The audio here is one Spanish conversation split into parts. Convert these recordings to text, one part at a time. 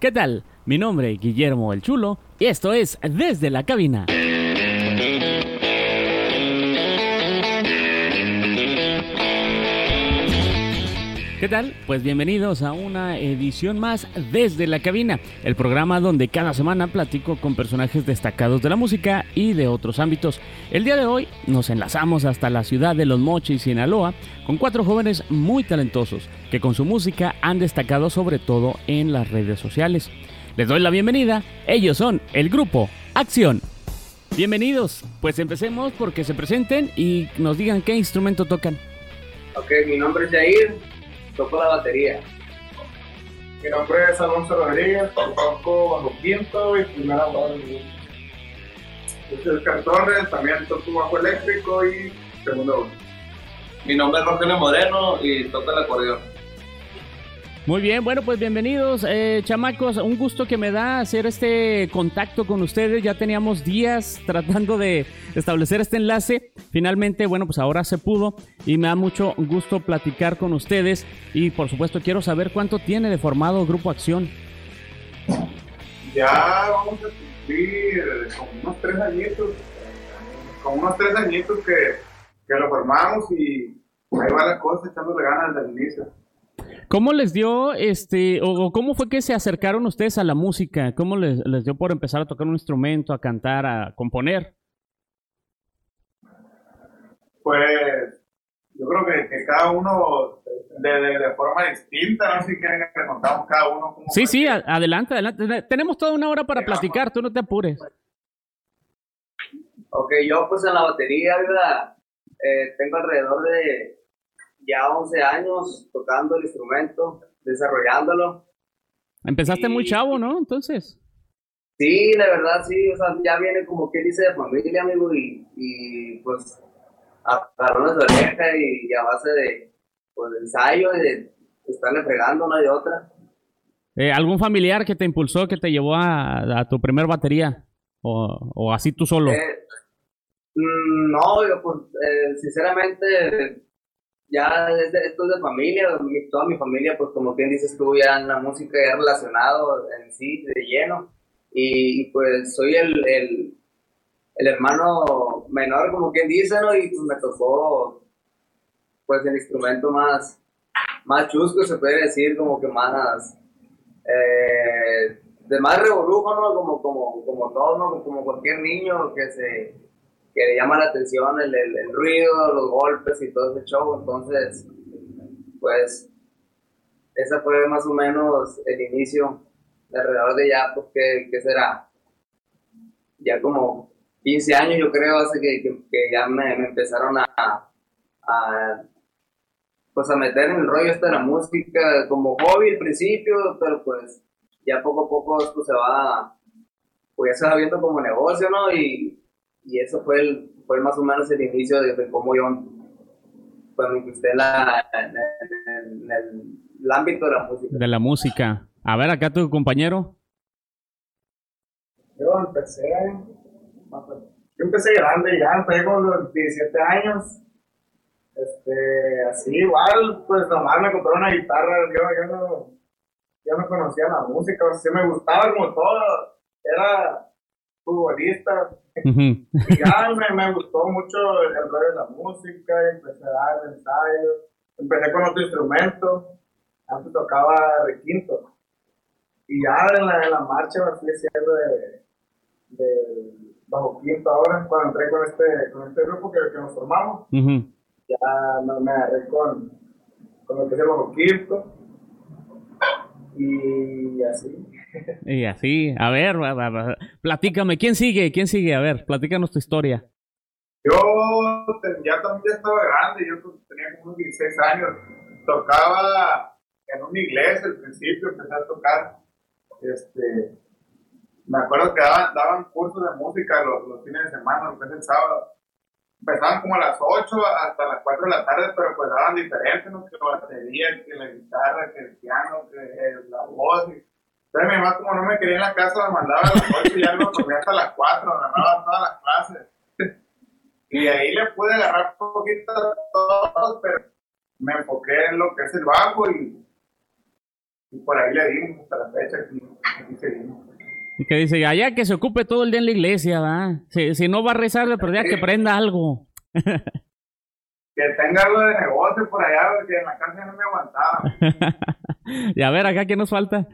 ¿Qué tal? Mi nombre es Guillermo el Chulo y esto es Desde la Cabina. ¿Qué tal? Pues bienvenidos a una edición más desde la cabina, el programa donde cada semana platico con personajes destacados de la música y de otros ámbitos. El día de hoy nos enlazamos hasta la ciudad de Los Mochis, Sinaloa, con cuatro jóvenes muy talentosos que con su música han destacado sobre todo en las redes sociales. Les doy la bienvenida, ellos son el grupo Acción. Bienvenidos, pues empecemos porque se presenten y nos digan qué instrumento tocan. Ok, mi nombre es Jair, toco la batería. Mi nombre es Alonso Rodríguez, toco bajo quinto y primera voz. Yo soy Oscar Torres, también toco bajo eléctrico y segundo voz. Mi nombre es Rogelio Moreno y toco el acordeón. Muy bien, bueno, pues bienvenidos, eh, chamacos. Un gusto que me da hacer este contacto con ustedes. Ya teníamos días tratando de establecer este enlace. Finalmente, bueno, pues ahora se pudo y me da mucho gusto platicar con ustedes. Y por supuesto, quiero saber cuánto tiene de formado Grupo Acción. Ya vamos a cumplir como unos tres añitos, como unos tres añitos que, que lo formamos y ahí va la cosa, echándole ganas desde el inicio. ¿Cómo les dio, este, o cómo fue que se acercaron ustedes a la música? ¿Cómo les, les dio por empezar a tocar un instrumento, a cantar, a componer? Pues yo creo que, que cada uno de, de, de, forma distinta, no sé si quieren que contamos cada uno. Cómo Sí, sí, a- adelante, adelante. Tenemos toda una hora para platicar, tú no te apures. Ok, yo pues en la batería, ¿verdad? Eh, tengo alrededor de ya 11 años tocando el instrumento, desarrollándolo. Empezaste muy chavo, ¿no? Entonces. Sí, la verdad sí, o sea, ya viene como que dice de familia, amigo, y, y pues a galones de oreja y, y a base de, pues, de ensayo y de estarle fregando una y otra. Eh, ¿Algún familiar que te impulsó, que te llevó a, a tu primer batería? O, o así tú solo? Eh, mm, no, yo pues eh, sinceramente ya es de- esto es de familia, mi- toda mi familia pues como quien dices tú ya en la música ya relacionado en sí de lleno y, y, pues soy el, el, el hermano menor como quien dice, ¿no? Y pues me tocó pues el instrumento más, más chusco se puede decir como que más eh, de más revolujo, ¿no? Como, como, como todo, ¿no? Como cualquier niño que se que llama la atención el, el, el ruido, los golpes y todo ese show. Entonces, pues, ese fue más o menos el inicio de alrededor de ya, pues, ¿qué, qué será? Ya como 15 años, yo creo, hace que, que, que ya me, me empezaron a, a, pues, a meter en el rollo este de la música como hobby al principio, pero pues, ya poco a poco esto se va, pues ya se va viendo como negocio, ¿no? Y eso fue, el, fue más o menos el inicio de, de cómo yo pues, me incrusté en, la, en, en- en el, el ámbito de la música. De la música. A ver, acá tu compañero. Yo empecé, yo empecé grande ya, empecé con los 17 años. Este, así igual, pues nomás me compré una guitarra, yo, yo no, yo no conocía la música, o sea, sí me gustaba como todo, era futbolista, y ya me, me gustó mucho el, el rollo de la música, y empecé a dar ensayos, empecé con otro instrumento, antes tocaba requinto, y ya en la, en la marcha me fui haciendo de, de bajo quinto ahora, cuando entré con este, con este grupo que, que nos formamos, ya me, me agarré con, con lo que es el bajo quinto, y así. Y así, a ver, platícame, ¿quién sigue? ¿Quién sigue? A ver, platícanos tu historia. Yo ya también estaba grande, yo tenía como unos 16 años. Tocaba en una iglesia al principio, empecé a tocar. Este, me acuerdo que daban, daban cursos de música los, los fines de semana, los el sábado. Empezaban como a las 8 hasta las 4 de la tarde, pero pues daban diferentes, ¿no? Que la batería, que la guitarra, que el piano, que eh, la voz. y- Entonces mi mamá como no me quería en la casa, me mandaba a las 8 y ya no dormía hasta las 4, agarraba todas las clases. Y de ahí le pude agarrar un poquito a todos, pero me enfoqué en lo que es el bajo y, y por ahí le dimos hasta la fecha, aquí, aquí seguimos. Y que dice, allá que se ocupe todo el día en la iglesia, ¿va? Si, si no va a rezar, pero ya que prenda algo. Que tenga algo de negocio por allá, porque en la casa no me aguantaba. y a ver, acá, ¿qué nos falta?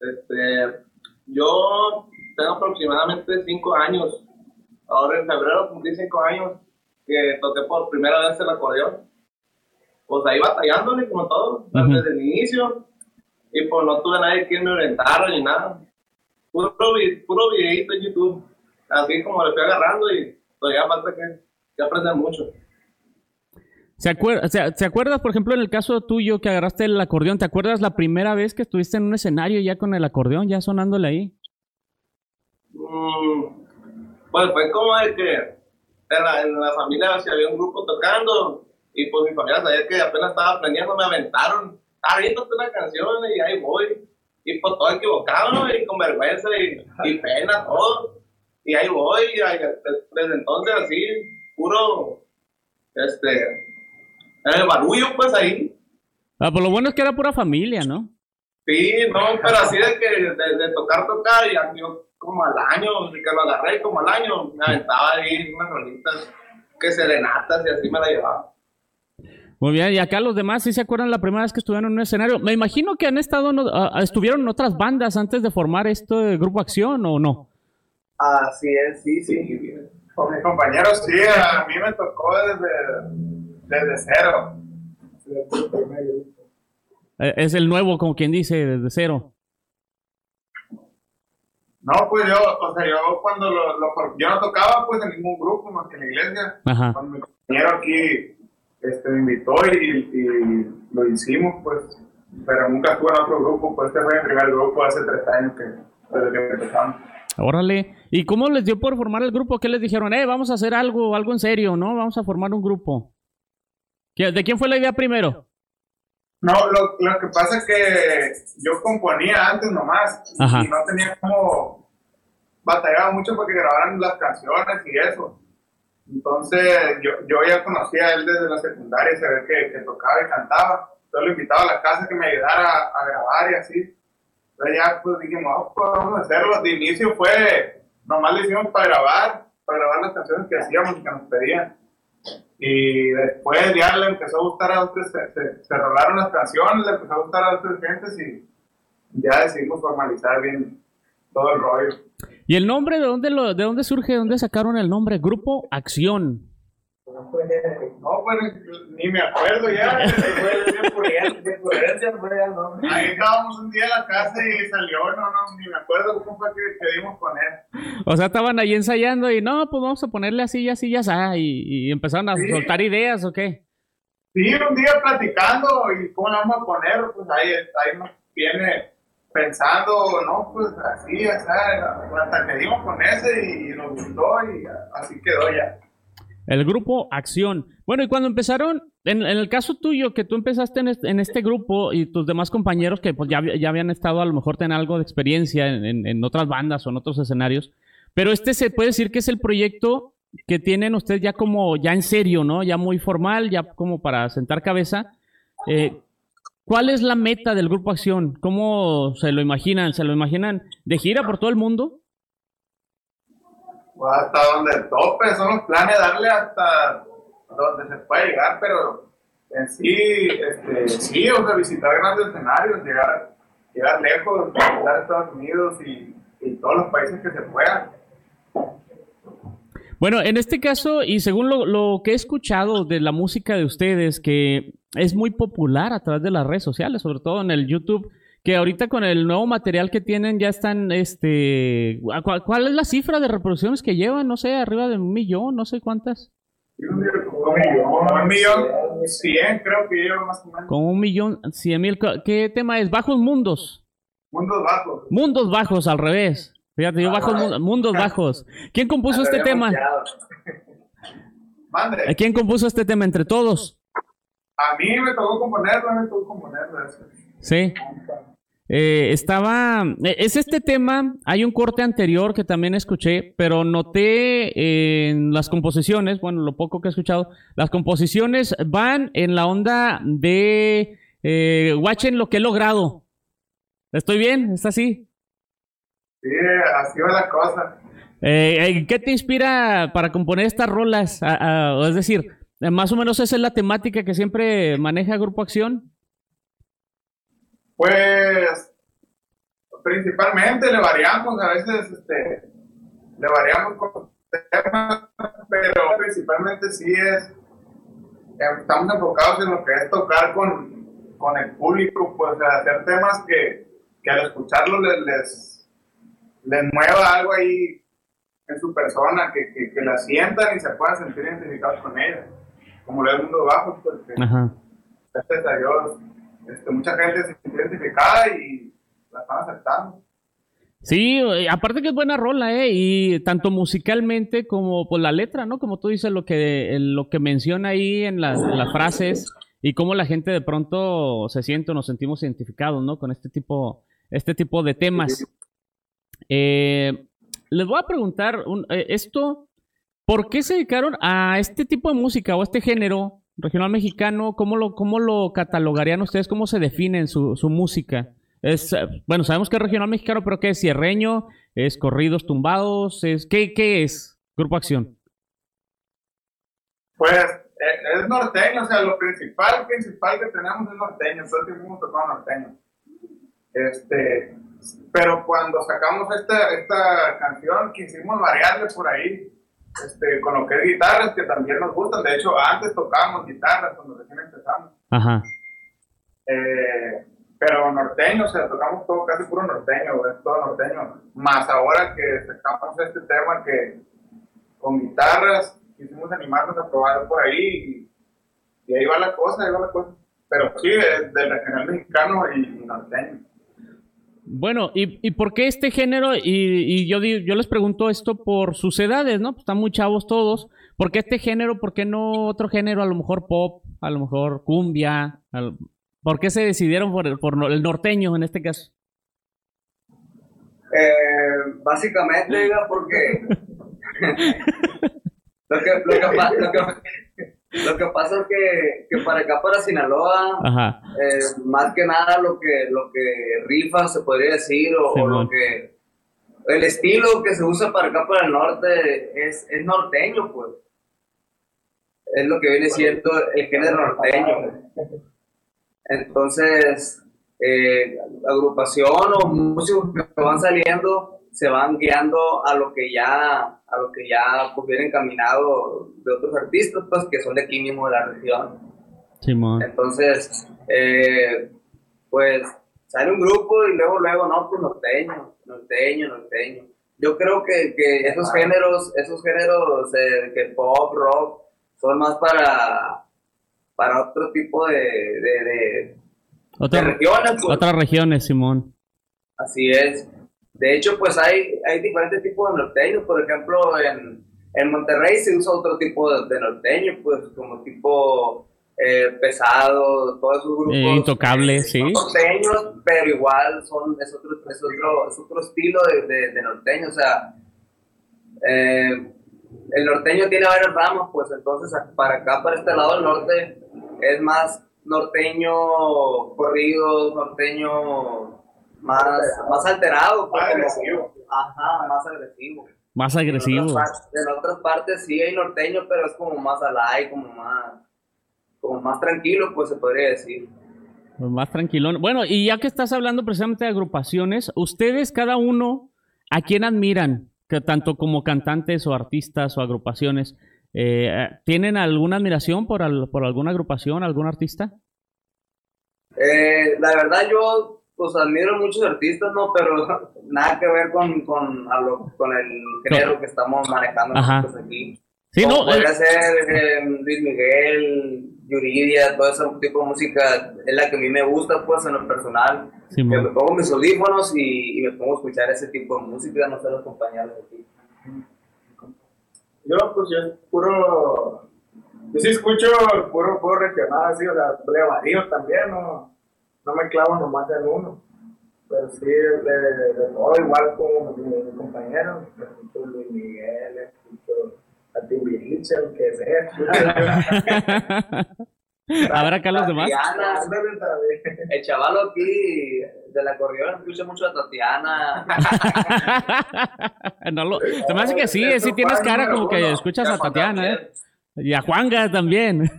Este, yo tengo aproximadamente 5 años. Ahora en febrero cumplí 5 años que toqué por primera vez el acordeón. Pues ahí batallándole como todo, desde el inicio. Y pues no tuve nadie que me orientara ni nada. Puro, puro videito en YouTube. Así como le fui agarrando y todavía falta que, que aprender mucho. ¿Se, acuer- o sea, ¿Se acuerdas, por ejemplo, en el caso tuyo que agarraste el acordeón? ¿Te acuerdas la primera vez que estuviste en un escenario ya con el acordeón, ya sonándole ahí? Mm, pues fue como de que en la, en la familia si había un grupo tocando y pues mi familia sabía que apenas estaba aprendiendo, me aventaron, ah, viéndote una canción y ahí voy. Y pues todo equivocado. Y con vergüenza y, y pena, todo. Y ahí voy, y desde entonces así, puro, este, en el barullo pues ahí. Ah, pues lo bueno es que era pura familia, ¿no? Sí, no, pero así de que de, de tocar, tocar, y a- yo como al año, que lo agarré como al año, me aventaba ahí unas rolitas, que serenatas y así me la llevaba. Muy bien, y acá los demás sí se acuerdan la primera vez que estuvieron en un escenario. Me imagino que han estado, ah, estuvieron en otras bandas antes de formar este grupo Acción, ¿o no? Así es, sí, sí. Con mis compañeros, sí, a mí me tocó desde, desde cero. Eh, Es el nuevo, como quien dice, desde cero. No, pues yo, o sea, yo cuando lo, lo yo no tocaba pues en ningún grupo más que en la iglesia. Ajá. Cuando mi compañero aquí este, me invitó y, y lo hicimos, pues, pero nunca estuve en otro grupo, pues este fue mi primer grupo hace tres años que, desde que empezamos. Órale. ¿Y cómo les dio por formar el grupo? ¿Qué les dijeron? Eh, vamos a hacer algo, algo en serio, ¿no? Vamos a formar un grupo. ¿Qué- ¿De quién fue la idea primero? No, lo, lo que pasa es que yo componía antes nomás y, Ajá. y no tenía como batallaba mucho porque grabaran las canciones y eso. Entonces yo, yo ya conocía a él desde la secundaria, se ve que, que tocaba y cantaba. Entonces lo invitaba a la casa que me ayudara a, a grabar y así. Entonces ya pues dijimos, "Ah, pues, vamos a hacerlo. De inicio fue, nomás lo hicimos para grabar, para grabar las canciones que hacíamos y que nos pedían. Y después ya le empezó a gustar a otros, se, se, se rolaron las canciones, le empezó a gustar a otras gentes y ya decidimos formalizar bien todo el rollo. ¿Y el nombre de dónde, lo, de dónde surge? ¿De dónde sacaron el nombre? Grupo Acción. No, pues ni me acuerdo ya. Ahí estábamos un día en la casa y salió, no, no, ni me acuerdo cómo fue que, que dimos con él. O sea, estaban ahí ensayando y no, pues vamos a ponerle así, y así, ya está. Y, y empezaron a Sí. soltar ideas, ¿o qué? Sí, un día platicando y cómo la vamos a poner, pues ahí, ahí nos viene pensando, no, pues así, o sea, hasta que dimos con ese y nos gustó y así quedó ya. El grupo Acción. Bueno, y cuando empezaron, en, el caso tuyo, que tú empezaste en este, en este grupo y tus demás compañeros que pues ya, había- ya habían estado a lo mejor tener algo de experiencia en, en- en otras bandas o en otros escenarios, pero este se puede decir que es el proyecto que tienen ustedes ya como, ya en serio, ¿no? Ya muy formal, ya como para sentar cabeza. Eh, ¿Cuál es la meta del grupo Acción? ¿Cómo se lo imaginan? ¿Se lo imaginan de gira por todo el mundo? Hasta donde tope, son los planes, darle hasta donde se puede llegar, pero en sí, este, sí, o sea, visitar grandes escenarios, llegar, llegar lejos, visitar Estados Unidos y, y todos los países que se puedan. Bueno, en este caso, y según lo, lo que he escuchado de la música de ustedes, que es muy popular a través de las redes sociales, sobre todo en el YouTube, que ahorita con el nuevo material que tienen ya están, este, ¿cuál, cuál es la cifra de reproducciones que llevan? No sé, arriba de un millón, no sé cuántas. Un millón, un millón cien, creo que lleva más o menos. Como un millón cien mil. ¿Qué tema es? Bajos mundos. Mundos bajos. Mundos bajos, al revés. Fíjate, yo bajos, mun- mundos bajos. ¿Quién compuso este tema? Mande. ¿Quién compuso este tema entre todos? A mí me tocó componerlo, me tocó componerlo. Sí. Eh, estaba. eh, Es este tema. Hay un corte anterior que también escuché, pero noté en las composiciones, bueno, lo poco que he escuchado, las composiciones van en la onda de eh, watchen lo que he logrado. ¿Estoy bien? ¿Está así? Sí, así va la cosa. Eh, ¿Qué te inspira para componer estas rolas? es decir, más o menos esa es la temática que siempre maneja Grupo Acción. Pues principalmente le variamos, a veces este, le variamos con temas, pero principalmente sí es, estamos enfocados en lo que es tocar con, con el público, pues hacer temas que, que al escucharlo les, les, les, mueva algo ahí en su persona, que, que, que, la sientan y se puedan sentir identificados con ella, como lo del mundo bajo, porque gracias a Dios este, mucha gente se siente identificada y la están aceptando. Sí, eh, aparte que es buena rola, ¿eh? Y tanto musicalmente como por la letra, ¿no? Como tú dices, lo que, lo que menciona ahí en las, frases y cómo la gente de pronto se siente o nos sentimos identificados, ¿no? Con este tipo, este tipo de temas. Eh, les voy a preguntar, eh, esto, ¿por qué se dedicaron a este tipo de música o a este género regional mexicano? ¿Cómo lo, cómo lo catalogarían ustedes? ¿Cómo se definen su, su música? Es, eh, bueno, sabemos que es regional mexicano, pero ¿qué es cierreño? ¿Es corridos tumbados? Es, ¿qué, ¿Qué es Grupo Acción? Pues eh, es norteño, o sea, lo principal, principal que tenemos es norteño, tiempo hemos tocado norteño. Este, pero cuando sacamos esta, esta canción, quisimos variarle por ahí, este, con lo que es guitarras, que también nos gustan. De hecho, antes tocábamos guitarras cuando recién empezamos. Ajá. Eh, pero norteño, o sea, tocamos todo casi puro norteño, es todo norteño. Más ahora que sacamos este tema que con guitarras quisimos animarnos a probar por ahí y, ahí va la cosa, ahí va la cosa. Pero sí, del regional mexicano y, norteño. Bueno, ¿y, ¿y, por qué este género? Y, y yo, yo les pregunto esto por sus edades, ¿no? Pues están muy chavos todos. ¿Por qué este género? ¿Por qué no otro género? A lo mejor pop, a lo mejor cumbia, ¿Por qué se decidieron por el, por el norteño en este caso? Eh, básicamente, porque lo, que, lo, que, lo, que, pasa es que, que, para acá, para Sinaloa, eh, más que nada lo que, lo que rifa, se podría decir, o, lo que el estilo que se usa para acá, para el norte, es, es norteño, pues. Es lo que viene siendo el género norteño. Entonces, eh, agrupación o músicos que van saliendo se van guiando a lo que ya a lo que ya pues, vienen caminado de otros artistas pues que son de aquí mismo de la región entonces eh, pues sale un grupo y luego luego no pues norteño norteño norteño yo creo que, que esos géneros esos géneros eh, que pop rock son más para para otro tipo de, de, regiones. Pues. Otras regiones, Simón. Así es. De hecho, pues hay, hay diferentes tipos de norteños. Por ejemplo, en, en Monterrey se usa otro tipo de, norteño, pues como tipo eh, pesado, todos esos grupos. Eh, intocable, sí. Norteños, pero igual son, es, otro, es, otro, es otro estilo de, de, norteño. O sea, eh, el norteño tiene varios ramos, pues entonces para acá, para este lado del norte, es más norteño corrido, norteño más, más alterado. Más agresivo. Ajá, más agresivo. Más agresivo. En otras, partes, sí hay norteño, pero es como más alay, como más, como más tranquilo, pues se podría decir. Pues más tranquilo. Bueno, y ya que estás hablando precisamente de agrupaciones, ustedes cada uno, ¿a quién admiran? Que tanto como cantantes o artistas o agrupaciones. Eh, ¿Tienen alguna admiración por, por alguna agrupación, algún artista? Eh, la verdad yo pues admiro muchos artistas, ¿no? Pero nada que ver con, con, con el género que estamos manejando nosotros aquí. Sí, no, podría ser eh, Luis Miguel, Yuridia, todo ese tipo de música es la que a mí me gusta, pues, en lo personal. que me pongo mis audífonos y, y, me pongo a escuchar ese tipo de música, no sé los compañeros aquí. Yo, pues, yo puro. Yo sí escucho puro, puro regional, así, o sea, le varío también, no, no me clavo nomás en uno. Pero sí, de, de, todo, igual como mi, compañero, escucho Luis Miguel, escucho a Timbiriche, que sea. A ver acá los demás. Tatiana, el chavalo aquí de la acordeón escucha mucho a Tatiana. no lo, se me hace que sí, sí tienes cara como que escuchas a Tatiana, ¿eh? Y a Juanga también.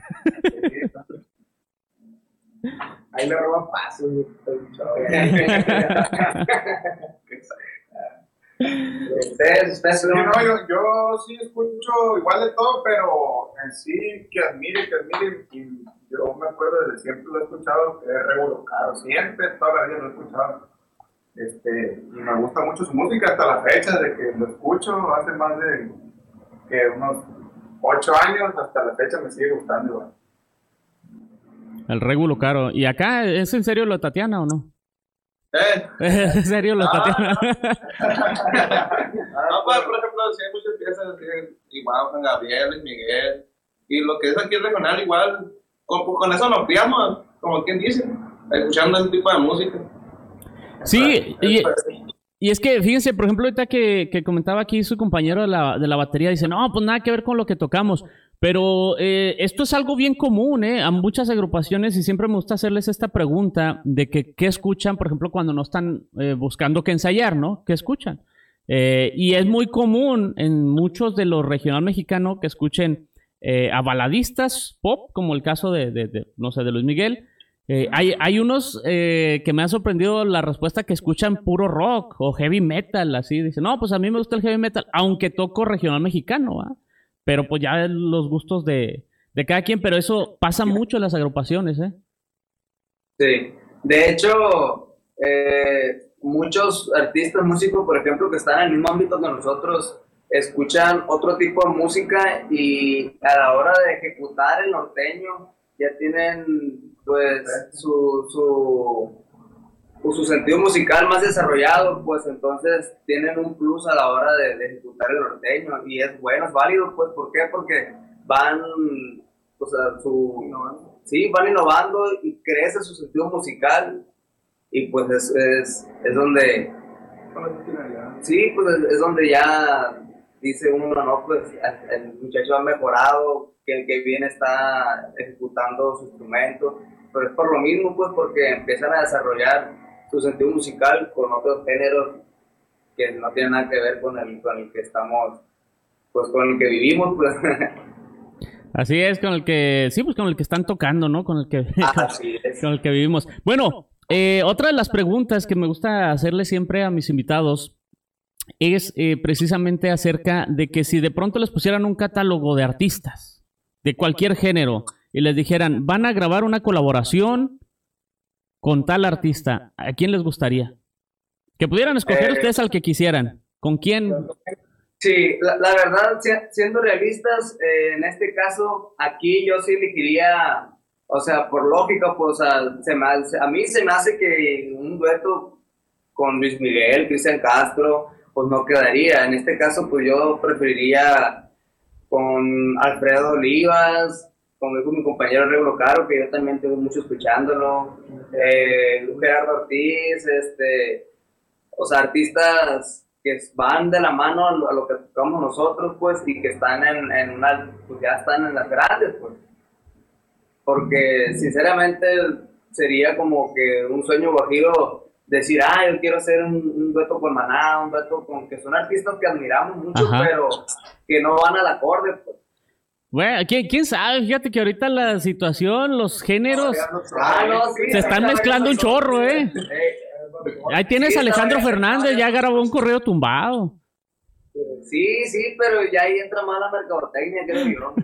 Ahí le roba paso. Ustedes, ustedes Sí, no, yo, yo sí escucho igual de todo, pero en sí que admire, que admire, y yo me acuerdo desde siempre lo he escuchado, que es revolocado, siempre, toda la vida lo he escuchado. Este, y me gusta mucho su música hasta la fecha de que lo escucho, hace más de que unos ocho años, hasta la fecha me sigue gustando igual. El regulo caro. ¿Y acá es en serio lo de Tatiana o no? Eh, ¿Es en serio lo de Ah. Tatiana? no, pues, por ejemplo, sí hay muchas piezas igual Juan Gabriel, Luis Miguel, y lo que es aquí regional, igual, con, con eso nos criamos, como quien dice, escuchando ese tipo de música. Sí, y, y es que fíjense, por ejemplo, ahorita que, que comentaba aquí su compañero de la, de la batería, dice, no, pues nada que ver con lo que tocamos. Pero eh, esto es algo bien común, ¿eh? A muchas agrupaciones y siempre me gusta hacerles esta pregunta de que qué escuchan, por ejemplo, cuando no están eh, buscando que ensayar, ¿no? ¿Qué escuchan? Eh, y es muy común en muchos de los regional mexicano que escuchen eh, a baladistas pop, como el caso de, de- de, no sé, de Luis Miguel. Hay, hay unos que me han sorprendido la respuesta que escuchan puro rock o heavy metal, así. Dicen, no, pues a mí me gusta el heavy metal, aunque toco regional mexicano, ¿va? Pero pues ya los gustos de, de cada quien, pero eso pasa mucho en las agrupaciones, ¿eh? Sí, de hecho, eh, muchos artistas, músicos, por ejemplo, que están en el mismo ámbito que nosotros, escuchan otro tipo de música y a la hora de ejecutar el norteño ya tienen pues su, su, pues, su sentido musical más desarrollado, pues entonces tienen un plus a la hora de, de ejecutar el norteño y es bueno, es válido, pues ¿por qué? Porque van, pues a su, sí, van innovando y crece su sentido musical y pues es, es, es donde, sí, pues es, es donde ya dice uno, no, pues el, el muchacho ha mejorado, que el que viene está ejecutando su instrumento, pero es por lo mismo, pues porque empiezan a desarrollar su sentido musical con otros géneros que no tienen nada que ver con el, con el que estamos, pues con el que vivimos, pues. Así es, con el que, sí, pues con el que están tocando, ¿no? Con el que, Así es. con el que vivimos. Bueno, eh, otra de las preguntas que me gusta hacerle siempre a mis invitados es eh, precisamente acerca de que si de pronto les pusieran un catálogo de artistas de cualquier género y les dijeran, van a grabar una colaboración con tal artista, ¿a quién les gustaría? Que pudieran escoger Eh, ustedes al que quisieran. ¿Con quién? Sí, la, la verdad, si- siendo realistas, eh, en este caso, aquí yo sí elegiría, o sea, por lógica, pues a, se me hace- a mí se me hace que un dueto con Luis Miguel, Cristian Castro, pues no quedaría. En este caso, pues yo preferiría con Alfredo Olivas, con mi, con mi compañero Regulo Caro, que yo también tengo mucho escuchándolo, eh, Gerardo Ortiz, este, o sea, artistas que van de la mano a lo, a lo que tocamos nosotros, pues, y que están en, en una, pues ya están en las grandes, pues. Porque, sinceramente, sería como que un sueño guajiro decir, ah, yo quiero hacer un, un dueto con Maná, un dueto con, que son artistas que admiramos mucho, Ajá. pero que no van al acorde, pues. Bueno, ¿quién, quién sabe? Fíjate que ahorita la situación, los géneros, Ah, no, sí, se están mezclando un chorro, ¿eh? Eh, Ahí tienes a Alejandro. Fernández, ya grabó un correo tumbado. Sí, sí, pero ya ahí entra mala mercadotecnia, creo yo.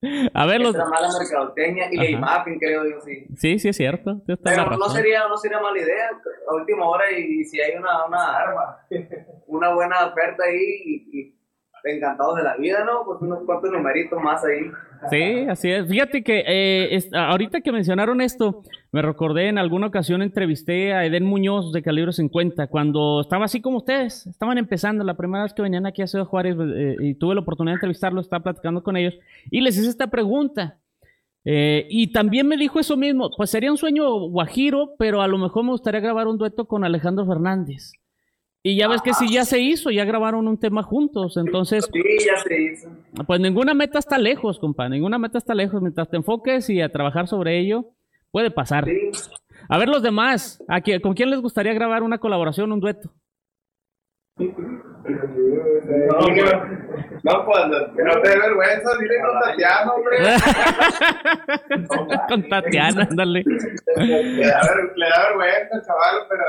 A ver, los... Entra mala mercadotecnia y Ajá. la imagen, creo yo, sí. Sí, sí es cierto. Pero no razón. sería, no sería mala idea a última hora y, si hay una, una, una buena oferta ahí y, y encantados de la vida, ¿no? Pues unos cuantos numeritos más ahí. Sí, así es. Fíjate que eh, ahorita que mencionaron esto, me recordé en alguna ocasión entrevisté a Eden Muñoz de Calibre 50 cuando estaba así como ustedes, estaban empezando la primera vez que venían aquí a Ciudad Juárez eh, y tuve la oportunidad de entrevistarlos, estaba platicando con ellos y les hice esta pregunta. Eh, y también me dijo eso mismo, pues sería un sueño guajiro, pero a lo mejor me gustaría grabar un dueto con Alejandro Fernández. Y ya ves que sí, ya se hizo, ya grabaron un tema juntos, entonces... Sí, ya se hizo. Pues ninguna meta está lejos, compa, ninguna meta está lejos. Mientras te enfoques y a trabajar sobre ello, puede pasar. Sí. A ver los demás, ¿a quién- ¿con quién les gustaría grabar una colaboración, un dueto? No, pues, no, pues, Que no te dé vergüenza, dile con Tatiana, hombre. Con Tatiana, ándale. Le da, ver- le da vergüenza, chaval, pero.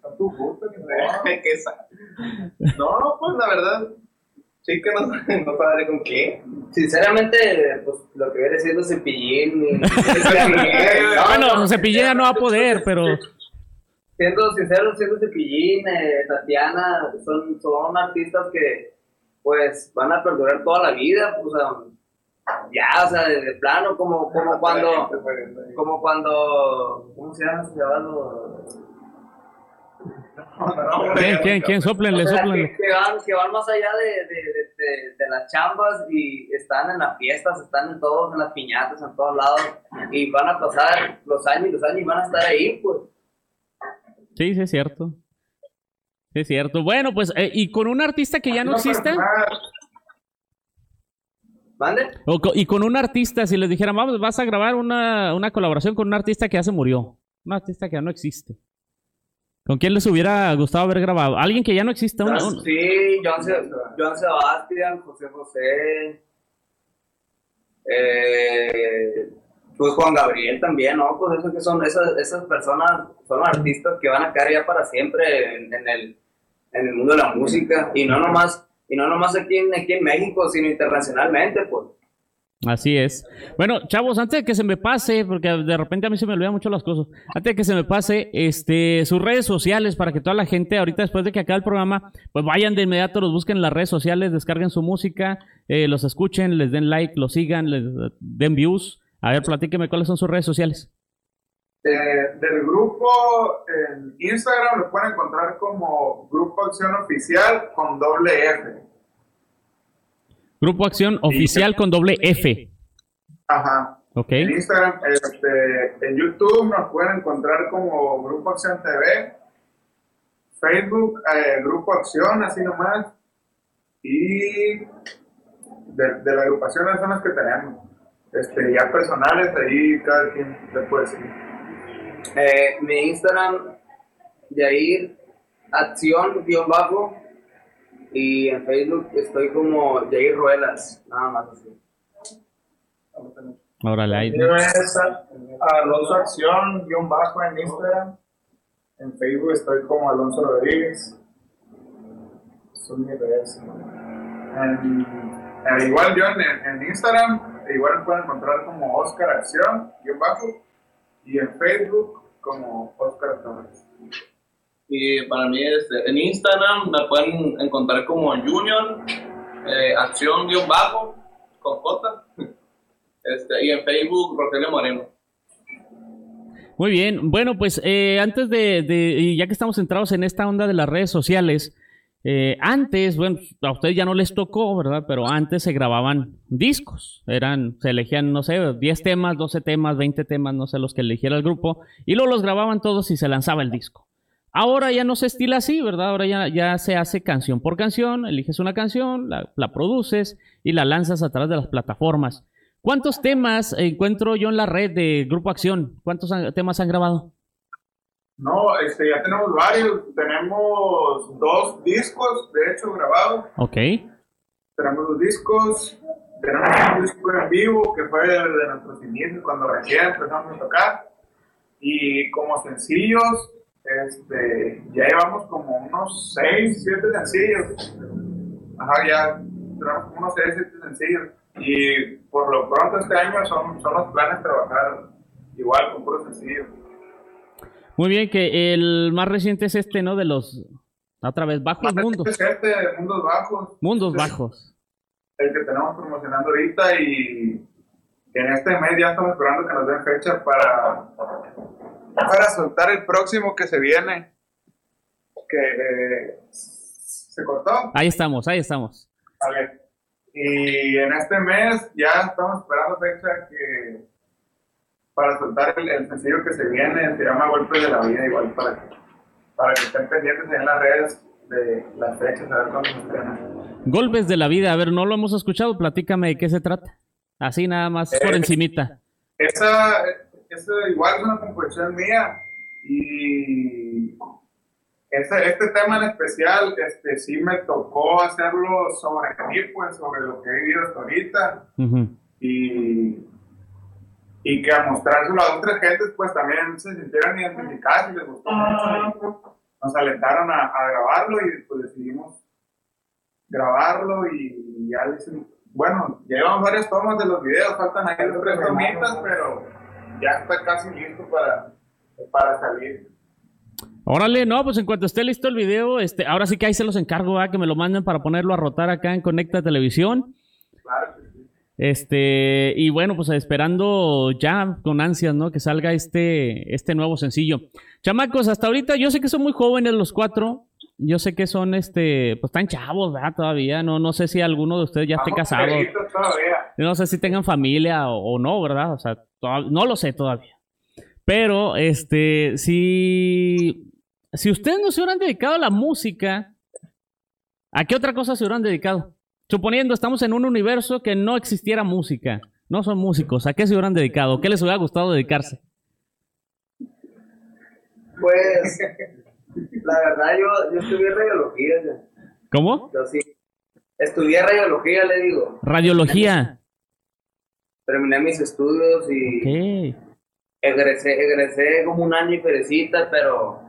¿Qué sa- No, pues la verdad, sí que no, no sabré con qué. Sinceramente, pues lo que viene siendo cepillín. y- No, Bueno, no, Cepillín ya no va a poder, pero... Siendo sincero, siendo cepillín, eh, Tatiana, son, son artistas que pues van a perdurar toda la vida, pues, o sea, ya, o sea, de, de plano, como, como cuando, como cuando, ¿cómo se llama ese chaval? ¿Quién, quién, quién? Sóplenle, O sea, sóplenle. que, que van, que van más allá de, de, de, de- de las chambas y están en las fiestas, están en todos, en las piñatas, en todos lados, y van a pasar los años y los años y van a estar ahí, pues. Sí, sí es cierto. Sí es cierto. Bueno, pues, eh, y con un artista que ya no existe, ¿Mande? o co- y con un artista, si les dijeran, vamos, vas a grabar una, una colaboración con un artista que ya se murió, un artista que ya no existe. ¿Con quién les hubiera gustado haber grabado? Alguien que ya no existe. un- un- Sí, John, John Sebastián, José José, eh, pues Juan Gabriel también, ¿no? Pues eso que son esas, esas personas, son artistas que van a quedar ya para siempre en, en el, en el mundo de la música y no nomás, y no nomás aquí en, aquí en México, sino internacionalmente, pues. Así es. Bueno, chavos, antes de que se me pase, porque de repente a mí se me olvidan mucho las cosas, antes de que se me pase, este, sus redes sociales para que toda la gente, ahorita después de que acabe el programa, pues vayan de inmediato, los busquen en las redes sociales, descarguen su música, eh, los escuchen, les den like, los sigan, les den views. A ver, platíqueme cuáles son sus redes sociales. Eh, del grupo en Instagram lo pueden encontrar como Grupo Acción Oficial con doble F. Grupo Acción Oficial con doble F. Ajá. ¿Ok? En Instagram, este, en YouTube nos pueden encontrar como Grupo Acción TV, Facebook, eh, Grupo Acción, así nomás, y de, de la agrupación son las que tenemos. Este, ya personales, ahí cada quien le puede decir. Eh, mi Instagram, Yair, acción, guion bajo, y en Facebook estoy como Yair Ruelas, nada más así. Órale, ahí. Alonso Acción, guion bajo en Instagram. En Facebook estoy como Alonso Rodríguez. Son mis redes. En- igual yo en, en Instagram, igual me pueden encontrar como Oscar Acción, guion bajo, y en Facebook como Oscar Torres. Y para mí, este, en Instagram me pueden encontrar como Junior, eh, acción-bajo, con J. Este, y en Facebook, Rogelio Moreno. Muy bien, bueno, pues eh, antes de, de- ya que estamos centrados en esta onda de las redes sociales, eh, antes, bueno, a ustedes ya no les tocó, ¿verdad? Pero antes se grababan discos, eran, se elegían, no sé, 10 temas, 12 temas, 20 temas, no sé, los que eligiera el grupo, y luego los grababan todos y se lanzaba el disco. Ahora ya no se estila así, ¿verdad? Ahora ya, ya se hace canción por canción, eliges una canción, la, la produces y la lanzas a través de las plataformas. ¿Cuántos temas encuentro yo en la red de Grupo Acción? ¿Cuántos han- temas han grabado? No, este, ya tenemos varios, tenemos dos discos, de hecho, grabados, Ok. tenemos dos discos, tenemos un disco en vivo que fue de, de nuestros inicios, cuando recién empezamos a tocar, y como sencillos, este, ya llevamos como unos 6, 7 sencillos, ajá, ya tenemos como unos 6, 7 sencillos, y por lo pronto este año son, son los planes trabajar igual con puros sencillos. Muy bien, que el más reciente es este, ¿no? De los, otra vez, Bajos Mundos. Es este Mundos Bajos. Mundos Este es Bajos. El que tenemos promocionando ahorita y en este mes ya estamos esperando que nos den fecha para, para soltar el próximo que se viene. Que eh, se cortó. Ahí estamos, ahí estamos. Vale. Y en este mes ya estamos esperando fecha que para soltar el, el sencillo que se viene, se llama Golpes de la Vida, igual para, para que estén pendientes en las redes de las fechas, a ver cuándo se estrena. Golpes de la vida, a ver, no lo hemos escuchado, platícame de qué se trata. Así nada más por Eh, encimita. Esa, esa igual es una composición mía y ese, este tema en especial este, sí me tocó hacerlo sobre mí, pues sobre lo que he vivido hasta ahorita Ujú. y, y que a mostrárselo a otras gentes pues también se sintieran identificadas y les gustó mucho. Nos alentaron a, a grabarlo y pues decidimos grabarlo y ya les, bueno, ya llevamos varias tomas de los videos, faltan ahí dos tres tomitas, pero ya está casi listo para, para salir. Órale, no, pues en cuanto esté listo el video, este, ahora sí que ahí se los encargo, ¿verdad? que me lo manden para ponerlo a rotar acá en Conecta Televisión. Claro. Este, y bueno, pues esperando ya con ansias, ¿no? Que salga este, este nuevo sencillo. Chamacos, hasta ahorita yo sé que son muy jóvenes los cuatro. Yo sé que son, este, pues están chavos, ¿verdad? Todavía. No, no sé si alguno de ustedes ya esté casado. No sé si tengan familia o, o no, ¿verdad? O sea, no lo sé todavía. Pero, este, si, si ustedes no se hubieran dedicado a la música, ¿a qué otra cosa se hubieran dedicado? Suponiendo, estamos en un universo que no existiera música. No son músicos. ¿A qué se hubieran dedicado? ¿Qué les hubiera gustado dedicarse? Pues, la verdad, yo, yo estudié radiología. ya. ¿Cómo? Yo sí. Estudié radiología, le digo. Radiología. Terminé mis estudios y egresé, egresé como un año y ferecita, pero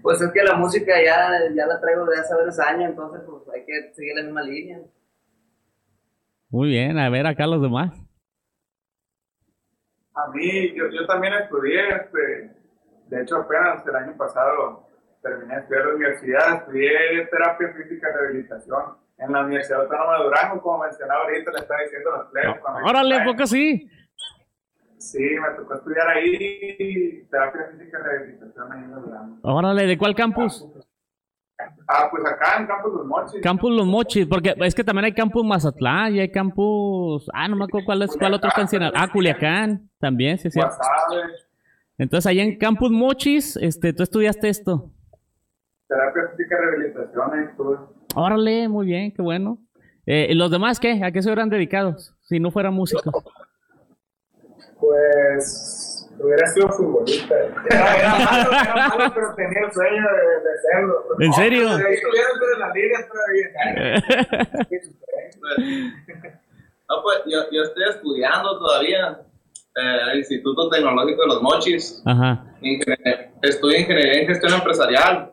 pues es que la música ya, ya la traigo de hace varios años, entonces pues hay que seguir la misma línea. Muy bien. A ver acá los demás. A mí, yo, yo también estudié, este, de hecho apenas el año pasado terminé de estudiar la universidad, estudié terapia física y rehabilitación en la Universidad Autónoma de Durango, como mencionaba ahorita, le estaba diciendo los plebes. Órale, ¿a poco sí? Sí, me tocó estudiar ahí terapia física y rehabilitación ahí en Durango. Órale, ¿de cuál campus? Ah, pues acá en Campos Los Mochis. Campus Los Mochis, porque es que también hay campus Mazatlán y hay campus. Ah, no me acuerdo cuál es, cuál otro está en. Ah, Culiacán, también, sí. Guasave, Entonces, allá en Campus Mochis, este, tú estudiaste esto. terapia física y rehabilitación ahí estuve. Órale, muy bien, qué bueno. Eh, ¿y ¿Los demás qué? ¿A qué se hubieran dedicado si no fueran músicos? Pues hubiera sido futbolista. Era, era malo, era malo, pero tenía el sueño de, de serlo. ¿En serio? Si estuviera en la liga todavía. No, pues yo, yo estoy estudiando todavía eh, el Instituto Tecnológico de los Mochis. Ajá. Ingenier- Estudio ingeniería en gestión empresarial.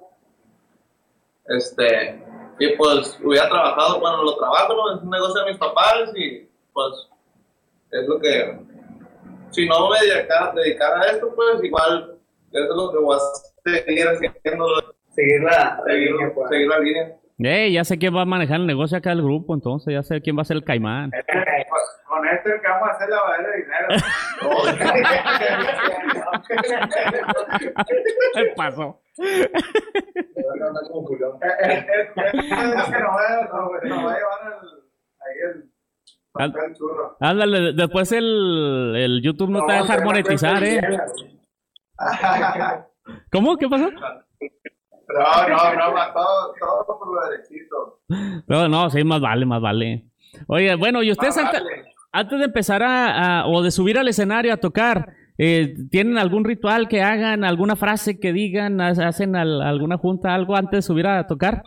Este, y pues hubiera trabajado, bueno, lo trabajo, ¿no? es un negocio de mis papás y pues es lo que, si no me dedicara, dedicara a esto, pues igual eso es lo que voy a seguir haciendo, Seguir la, la seguir, línea, pues. seguir la línea. Eh, ya sé quién va a manejar el negocio acá del grupo, entonces ya sé quién va a ser el caimán. Con esto es que vamos a hacer lavadero de dinero. ¿Qué pasó? Ándale, de- después el, el YouTube no, te va a dejar monetizar, ¿eh? ¿Cómo? ¿Qué pasó? No, no, no, todo, todo por lo derechito. No, no, sí, más vale, más vale. Oye, bueno, y ustedes vale. Antes de empezar a, a- o de subir al escenario a tocar, eh, ¿tienen algún ritual que hagan, alguna frase que digan, ha- hacen al- alguna junta, algo antes de subir a tocar?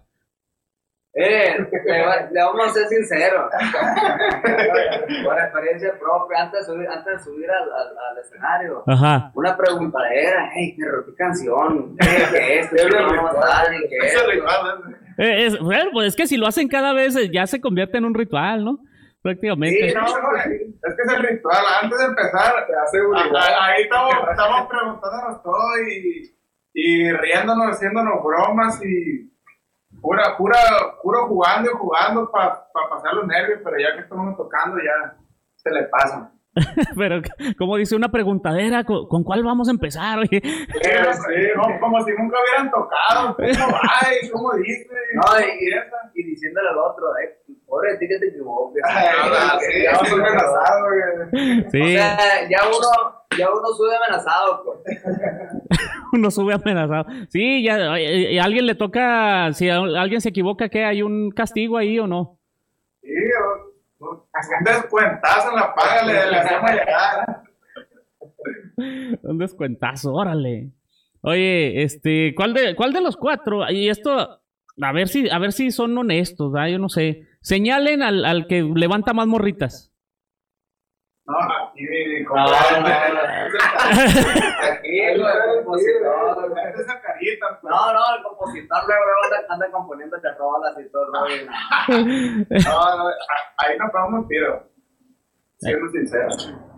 Eh, le, va- le vamos a ser sinceros. Por experiencia propia, antes de subir, antes de subir al, al, al escenario, Ajá. una pregunta era, hey, ¿qué canción? ¿Qué, qué es? ¿Qué vamos a dar? ¿Y qué es? ¿eh? Eh, es, bueno, pues es que si lo hacen cada vez eh, ya se convierte en un ritual, ¿no? Prácticamente. Sí, no, no, es que es el ritual. Antes de empezar, seguridad. a- a- ahí estamos, estamos preguntándonos todo y, y riéndonos, haciéndonos bromas y pura, pura, puro jugando y jugando para pasar los nervios, pero ya que estamos tocando ya se le pasan. Pero, como dice una preguntadera, ¿con, con cuál vamos a empezar? Oye, Pero sí, como, como si nunca hubieran tocado. ¿Cómo ¿Cómo dice? No, y, ¿Y y diciéndole al otro, eh, pobre de ti que te equivoques. Ah, sí, ya soy sí. amenazado, güey. O Sí, sea, ya uno, ya uno sube amenazado, pues. uno sube amenazado. Sí, ya, eh, eh, a alguien le toca, si a alguien se equivoca, ¿qué? ¿Hay un castigo ahí o no? Sí, o- o- un descuentazo en la paga le, le hacemos llegar. Un descuentazo, órale. Oye, este, ¿cuál de, cuál de los cuatro? Y esto, a ver si, a ver si son honestos, ¿verdad? yo no sé. Señalen al, al que levanta más morritas. No, aquí mi No, no, Aquí, el compositor. Mete esa carita, pues. No, no, el compositor luego anda, rolas y todo. No, no, ahí nos pegamos un tiro. Siendo sincero.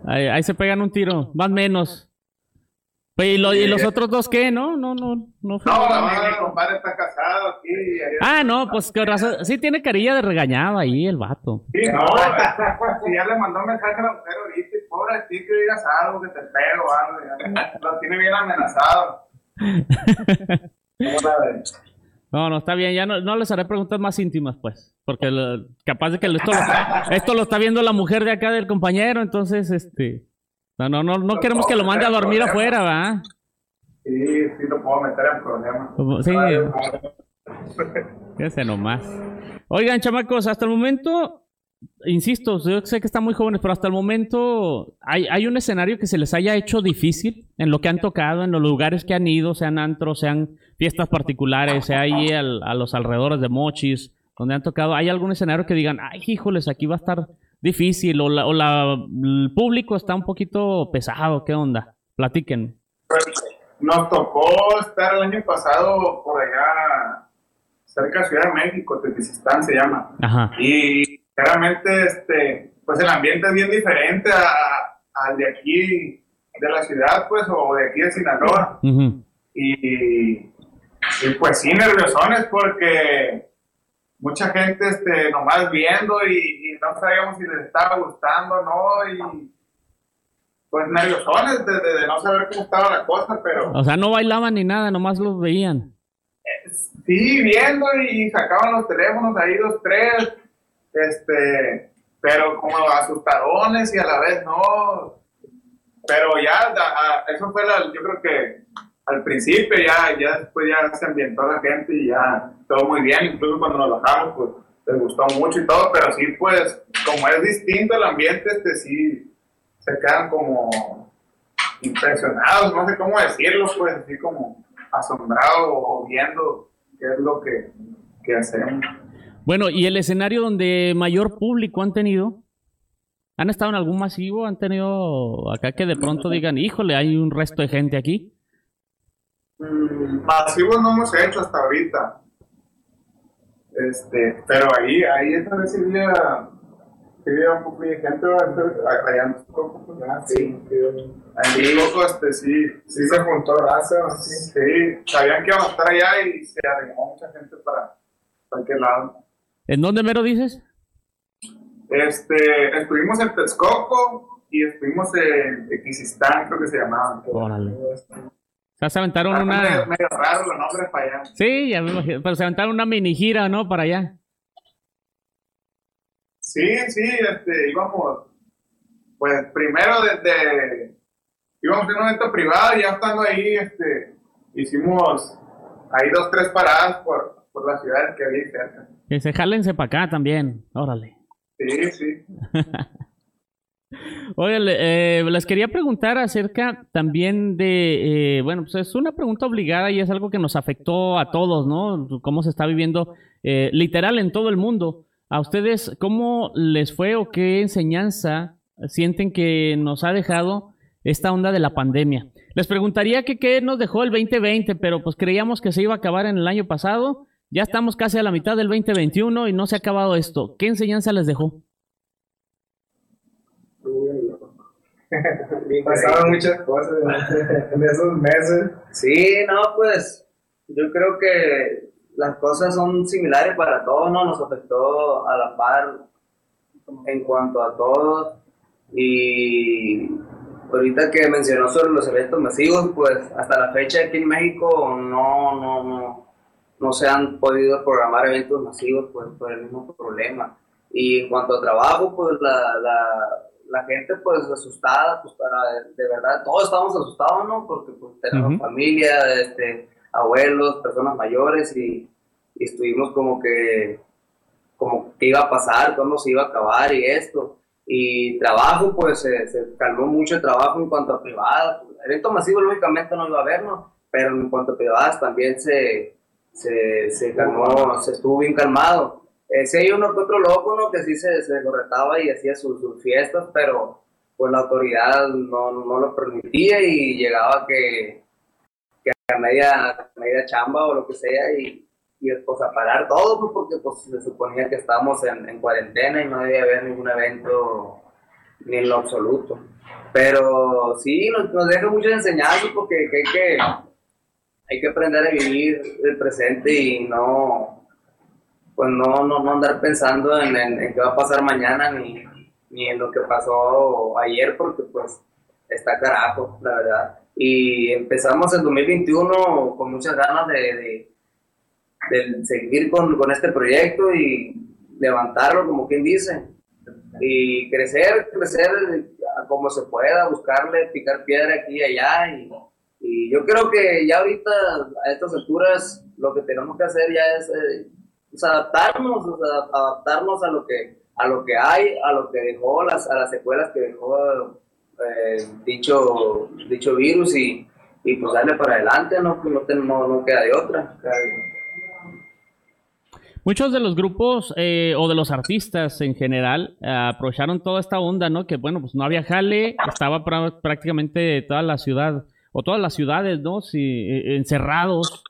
Ahí, ahí se pegan un tiro, más menos. Oye, ¿y, lo- y los otros dos qué? No, no, no, no. No, mi, mi compadre está casado aquí. Ah, no, pues qué razón. Sí tiene carilla de regañado ahí el vato. Sí, no, si ya le mandó un mensaje a la mujer ahorita, pobre que digas algo, que te pego, algo, ya, lo tiene bien amenazado. ¿Cómo la? No, no, está bien, ya no, no les haré preguntas más íntimas, pues. Porque lo- capaz de que esto lo, esto lo está viendo la mujer de acá del compañero, entonces, este. No, no, no, no queremos que lo mande a dormir afuera, ¿va? Sí, sí lo puedo meter en problemas. Sí, Fíjense nomás. Oigan, chamacos, hasta el momento, insisto, yo sé que están muy jóvenes, pero hasta el momento, ¿hay, hay un escenario que se les haya hecho difícil en lo que han tocado, en los lugares que han ido, sean antros, sean fiestas particulares, sea ahí al- a los alrededores de Mochis, donde han tocado? ¿Hay algún escenario que digan, ay, híjoles, aquí va a estar difícil, o, la, o la- el público está un poquito pesado, ¿qué onda? Platiquen. Nos tocó estar el año pasado por allá, cerca de Ciudad de México, Tetisistán se llama. Ajá. Y claramente, este, pues el ambiente es bien diferente a- al de aquí, de la ciudad, pues, o de aquí de Sinaloa. Y, y pues sí, nerviosones porque mucha gente este, nomás viendo y, y no sabíamos si les estaba gustando o no. Y pues nerviosones de, de- de no saber cómo estaba la cosa, pero O sea, no bailaban ni nada, nomás los veían. sí, viendo y sacaban los teléfonos ahí dos, tres, este, pero como asustadones y a la vez no. Pero ya, da- a- eso fue la, yo creo que al principio ya, ya después ya se ambientó la gente y ya todo muy bien, incluso cuando nos bajamos, pues les gustó mucho y todo, pero sí, pues, como es distinto el ambiente, este sí, se quedan como impresionados, no sé cómo decirlo, pues, así como asombrados o viendo qué es lo que, que hacemos. Bueno, ¿y el escenario donde mayor público han tenido? ¿Han estado en algún masivo? ¿Han tenido acá que de pronto digan, híjole, hay un resto de gente aquí? Mm, Masivos no hemos hecho hasta ahorita. Este, pero ahí, ahí esta vez sí había, sí había un poco de gente, allá en pues, ¿verdad? Sí, sí. Ahí en Texcoco, este, sí, Sí se juntó raza, sí. sí, sabían que íbamos a estar allá y se arrimó mucha gente para cualquier lado. ¿En dónde mero dices? Este, estuvimos en Texcoco y estuvimos en Equisistán, creo que se llamaba. Órale. O sea, se aventaron Ah, medio, una... medio raro los nombres para allá. Sí, ya me imagino, pero se aventaron una mini gira, ¿no? Para allá. Sí, sí, este, íbamos, pues primero desde, íbamos en un evento privado y ya estando ahí, este, hicimos ahí dos, tres paradas por, por las ciudades que había cerca. Que se jálense para acá también. Órale. Sí, sí. Oye, le- eh, les quería preguntar acerca también de, eh, bueno, pues es una pregunta obligada y es algo que nos afectó a todos, ¿no? Cómo se está viviendo eh, literal en todo el mundo. ¿A ustedes cómo les fue o qué enseñanza sienten que nos ha dejado esta onda de la pandemia? Les preguntaría que qué nos dejó el 2020, pero pues creíamos que se iba a acabar en el año pasado. Ya estamos casi a la mitad del 2021 y no se ha acabado esto. ¿Qué enseñanza les dejó? Pasaron muchas cosas en esos meses. Sí, no, pues yo creo que las cosas son similares para todos, ¿no? Nos afectó a la par en cuanto a todos. Y ahorita que mencionó sobre los eventos masivos, pues hasta la fecha aquí en México no, no, no, no se han podido programar eventos masivos pues, por el mismo problema. Y en cuanto a trabajo, pues la, la, la gente pues asustada, pues para, de verdad, todos estamos asustados, ¿no? Porque pues tenemos familia, este, abuelos, personas mayores y, y, estuvimos como que, como que iba a pasar, cuándo se iba a acabar y esto. Y trabajo, pues se, calmó mucho el trabajo en cuanto a privadas. evento masivo lógicamente no iba a haber, ¿no? Pero en cuanto a privadas también se, se, se calmó, se estuvo bien calmado. Eh, sí hay uno que otro loco, ¿no? Que sí se, se corretaba y hacía sus, fiestas, pero pues la autoridad no, no lo permitía y llegaba que, que a media, media chamba o lo que sea y, y pues a parar todo, pues, porque pues se suponía que estábamos en, en cuarentena y no debía haber ningún evento ni en lo absoluto. Pero sí, nos, nos deja muchas enseñanzas porque hay que, hay que aprender a vivir el presente y no, pues no, no, no andar pensando en, en, qué va a pasar mañana ni, ni, en lo que pasó ayer, porque pues está carajo, la verdad. Y empezamos el 2021 con muchas ganas de, de, seguir con, con, este proyecto y levantarlo, como quien dice, y crecer, crecer como se pueda, buscarle, picar piedra aquí y allá. Y, y yo creo que ya ahorita, a estas alturas, lo que tenemos que hacer ya es... Eh, pues, adaptarnos, adaptarnos a lo que a lo que hay, a lo que dejó las a las secuelas que dejó eh, dicho dicho virus y, y, pues darle para adelante, no no, no, queda de otra. Muchos de los grupos eh, o de los artistas en general eh, aprovecharon toda esta onda, ¿no? Que bueno, pues no había jale, estaba prácticamente toda la ciudad o todas las ciudades, ¿no? Sí, encerrados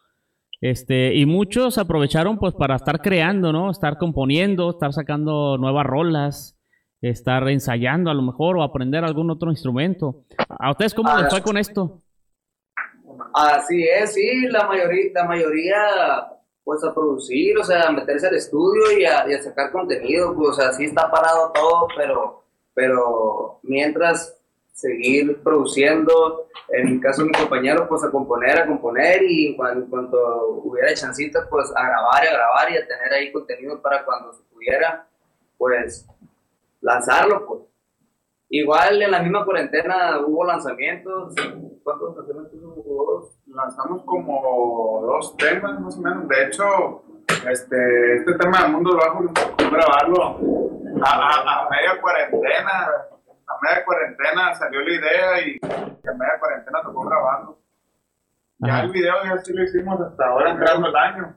este, y muchos aprovecharon pues para estar creando, ¿no? Estar componiendo, estar sacando nuevas rolas, estar ensayando a lo mejor o aprender algún otro instrumento. ¿A ustedes cómo les fue con esto? Así es, sí, la mayoría, la mayoría pues a producir, o sea, a meterse al estudio y a, y a sacar contenido, pues o sea, sí está parado todo, pero, pero mientras seguir produciendo, en el caso de mi compañero, pues a componer, a componer y en cuanto hubiera chancita, pues a grabar, a grabar y a tener ahí contenido para cuando se pudiera, pues lanzarlo, pues. Igual en la misma cuarentena hubo lanzamientos, ¿cuántos lanzamientos hubo? Lanzamos como dos temas más o menos, de hecho, este, este tema del mundo bajo, grabarlo. A, a media cuarentena, a media cuarentena salió la idea y a media cuarentena tocó grabarlo. Ya el video ya sí lo hicimos hasta ahora entrando el año.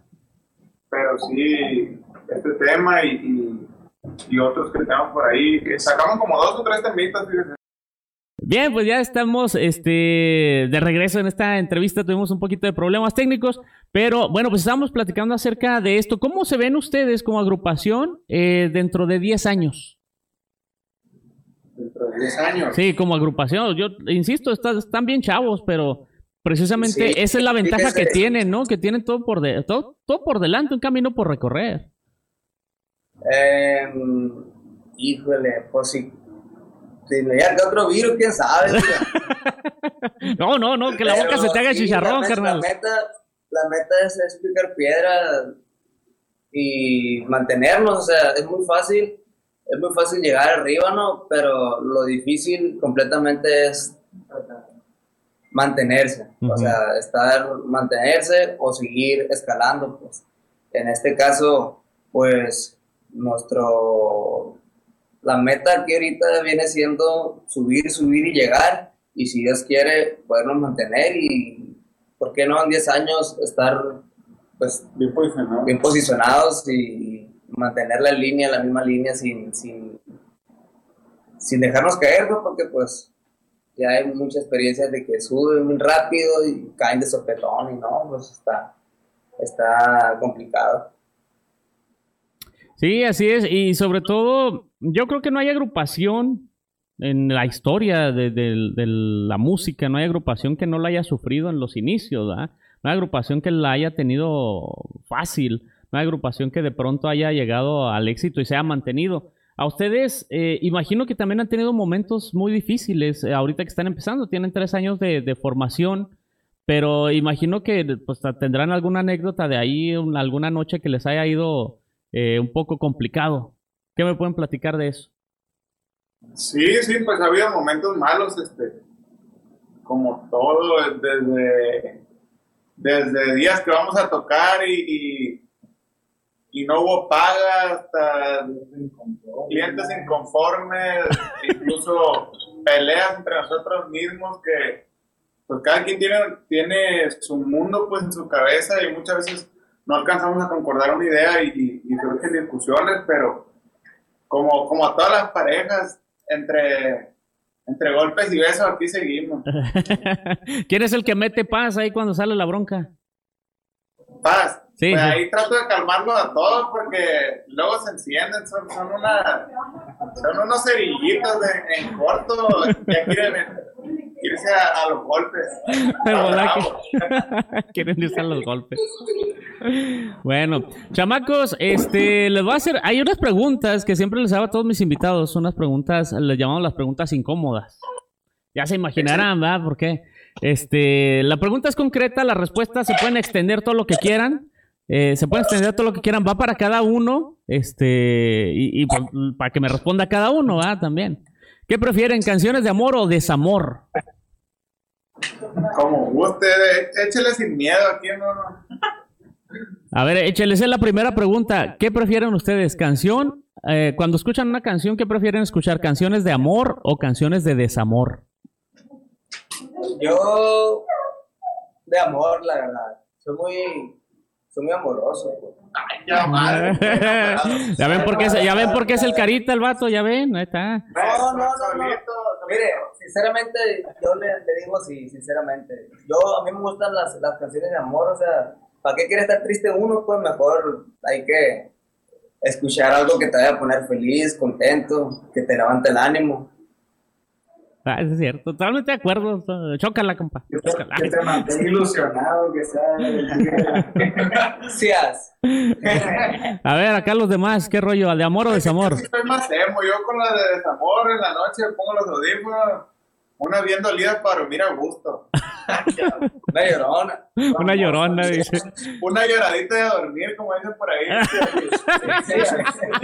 Pero sí, este tema y, y, otros que tenemos por ahí, que sacamos como dos o tres temitas, Bien, pues ya estamos este, de regreso en esta entrevista. Tuvimos un poquito de problemas técnicos, pero bueno, pues estamos platicando acerca de esto. ¿Cómo se ven ustedes como agrupación eh, dentro de 10 años? Dentro de 10 años. Sí, como agrupación. Yo insisto, están bien chavos, pero precisamente esa es la ventaja que tienen, ¿no? Que tienen todo por, de, todo, todo por delante, un camino por recorrer. Eh, híjole, pues sí. Si me llega otro virus, quién sabe. no, no, no, que la boca se te haga chicharrón, carnal. La meta, la meta es, explicar piedra y mantenernos, o sea, es muy fácil es muy fácil llegar arriba, ¿no? Pero lo difícil completamente es mantenerse, o sea, estar, mantenerse o seguir escalando, pues. En este caso, pues, nuestro, la meta aquí ahorita viene siendo subir, subir y llegar, y si Dios quiere, podernos mantener y, ¿por qué no en 10 años estar, pues, bien posicionados, bien posicionados y mantener la línea, la misma línea sin, sin, sin dejarnos caer, ¿no? Porque pues ya hay mucha experiencia de que suben muy rápido y caen de sopetón y no, pues está, está complicado. Sí, así es. Y sobre todo, yo creo que no hay agrupación en la historia de, de, la música, no hay agrupación que no la haya sufrido en los inicios, ¿verdad? No hay agrupación que la haya tenido fácil una agrupación que de pronto haya llegado al éxito y se ha mantenido. A ustedes, eh, imagino que también han tenido momentos muy difíciles eh, ahorita que están empezando, tienen tres años de, formación, pero imagino que pues, tendrán alguna anécdota de ahí, alguna noche que les haya ido eh, un poco complicado. ¿Qué me pueden platicar de eso? Sí, sí, pues ha habido momentos malos, este, como todo, desde, desde días que vamos a tocar y, y no hubo paga, hasta clientes inconformes, incluso peleas entre nosotros mismos que pues cada quien tiene, tiene su mundo pues en su cabeza y muchas veces no alcanzamos a concordar una idea y, y, y surgen discusiones, pero como, como a todas las parejas, entre, entre golpes y besos aquí seguimos. ¿Quién es el que mete paz ahí cuando sale la bronca? Paz. Sí, pues sí. ahí trato de calmarlos a todos porque luego se encienden, son, son, una, son unos cerillitos de- en corto, ya quieren irse a, a los golpes. ¿Verdad Bravo. que- Quieren irse a los golpes. Bueno, chamacos, este, les voy a hacer, hay unas preguntas que siempre les hago a todos mis invitados, unas preguntas, les llamamos las preguntas incómodas. Ya se imaginarán, ¿verdad? ¿Por qué? Este, la pregunta es concreta, las respuestas se pueden extender todo lo que quieran. eh, se pueden extender todo lo que quieran, va para cada uno, este, y, y pues, para que me responda cada uno, ¿verdad? También. ¿Qué prefieren, canciones de amor o desamor? Como guste, échele sin miedo aquí, no, no. A ver, esa es la primera pregunta. ¿Qué prefieren ustedes? ¿Canción? Eh, cuando escuchan una canción, ¿qué prefieren escuchar? ¿Canciones de amor o canciones de desamor? Yo, de amor, la verdad. Soy muy, soy muy amoroso. pues. Ya, madre. ¿Ya ven por qué es, ya ven por qué es el carita el vato? ¿Ya ven? Ahí está. No, no, no, no. Solito, Mire, sinceramente, yo le, le digo sí, sinceramente. Yo, a mí me gustan las, las canciones de amor, o sea, ¿para qué quiere estar triste uno? Pues mejor hay que escuchar algo que te vaya a poner feliz, contento, que te levante el ánimo. Ah, es cierto. Totalmente de acuerdo. Chócala, compa. Que te, Chócala. que te mantenga ilusionado, que sea. Gracias. A ver, acá los demás, ¿qué rollo? ¿De amor o desamor? Soy más emo, yo con la de desamor en la noche pongo los audífonos, una bien dolida para dormir a gusto. Una llorona. Una llorona, dice. Una lloradita de dormir, como dicen por ahí.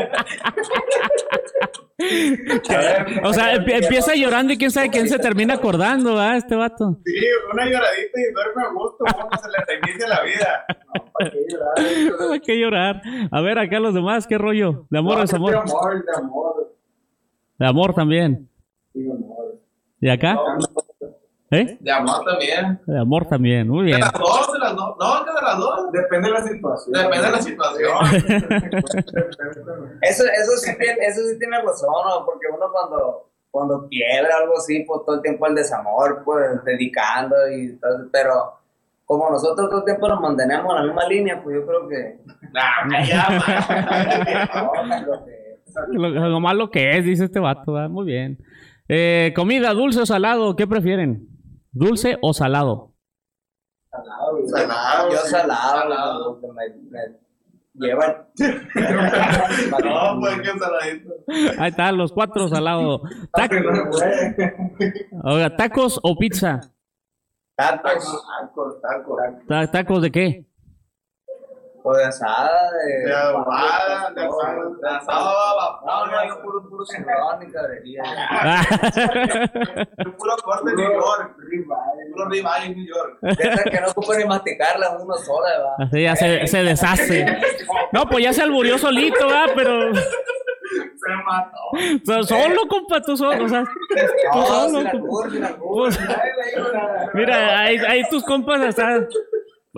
O sea, empie- empieza llorando y quién sabe quién se termina acordando, ¿ah? Este vato. Sí, una lloradita y duerme a gusto, como se le reinicia la vida. ¿Para qué llorar? Hay que llorar. A ver, acá los demás, ¿qué rollo? ¿De amor o De desamor? amor, de amor. De amor también. Sí, de amor. ¿Y acá? ¿Eh? De amor también. De amor también, muy De bien. las dos, de las dos. No, de las dos. Depende de la situación. Depende de la situación. Eso, eso, sí tiene, eso sí tiene razón, ¿no? porque uno cuando, cuando quiebra algo así, pues todo el tiempo el desamor, pues dedicando y todo, pero como nosotros todo el tiempo nos mantenemos en la misma línea, pues yo creo que... Nah, ya, no, lo que- Lo, lo malo que es, dice este vato, ¿verdad? muy bien. Eh, comida, dulce o salado, ¿qué prefieren? ¿Dulce o salado? Salado, yo sí. salado, salado. me, me llevan... No, pues que saladito. Ahí está, los cuatro salados. Tac- Oiga, ¿Tacos o pizza? Tacos, Tacos, tacos. Ta- ¿Tacos de qué? O de asada, de... De adobada, de asada. De asado a No, no, yo puro, puro cimarrón y cabrería. Puro corte en New York. Puro ribeye en New York. Que no ocupan ni masticarla uno sola, va. Así ya se, se deshace. No, pues ya se alburió solito, ¿verdad? Pero Se mató. so- solo, compa, tú solo. O sea, tú mira, ahí, ahí tus compas están.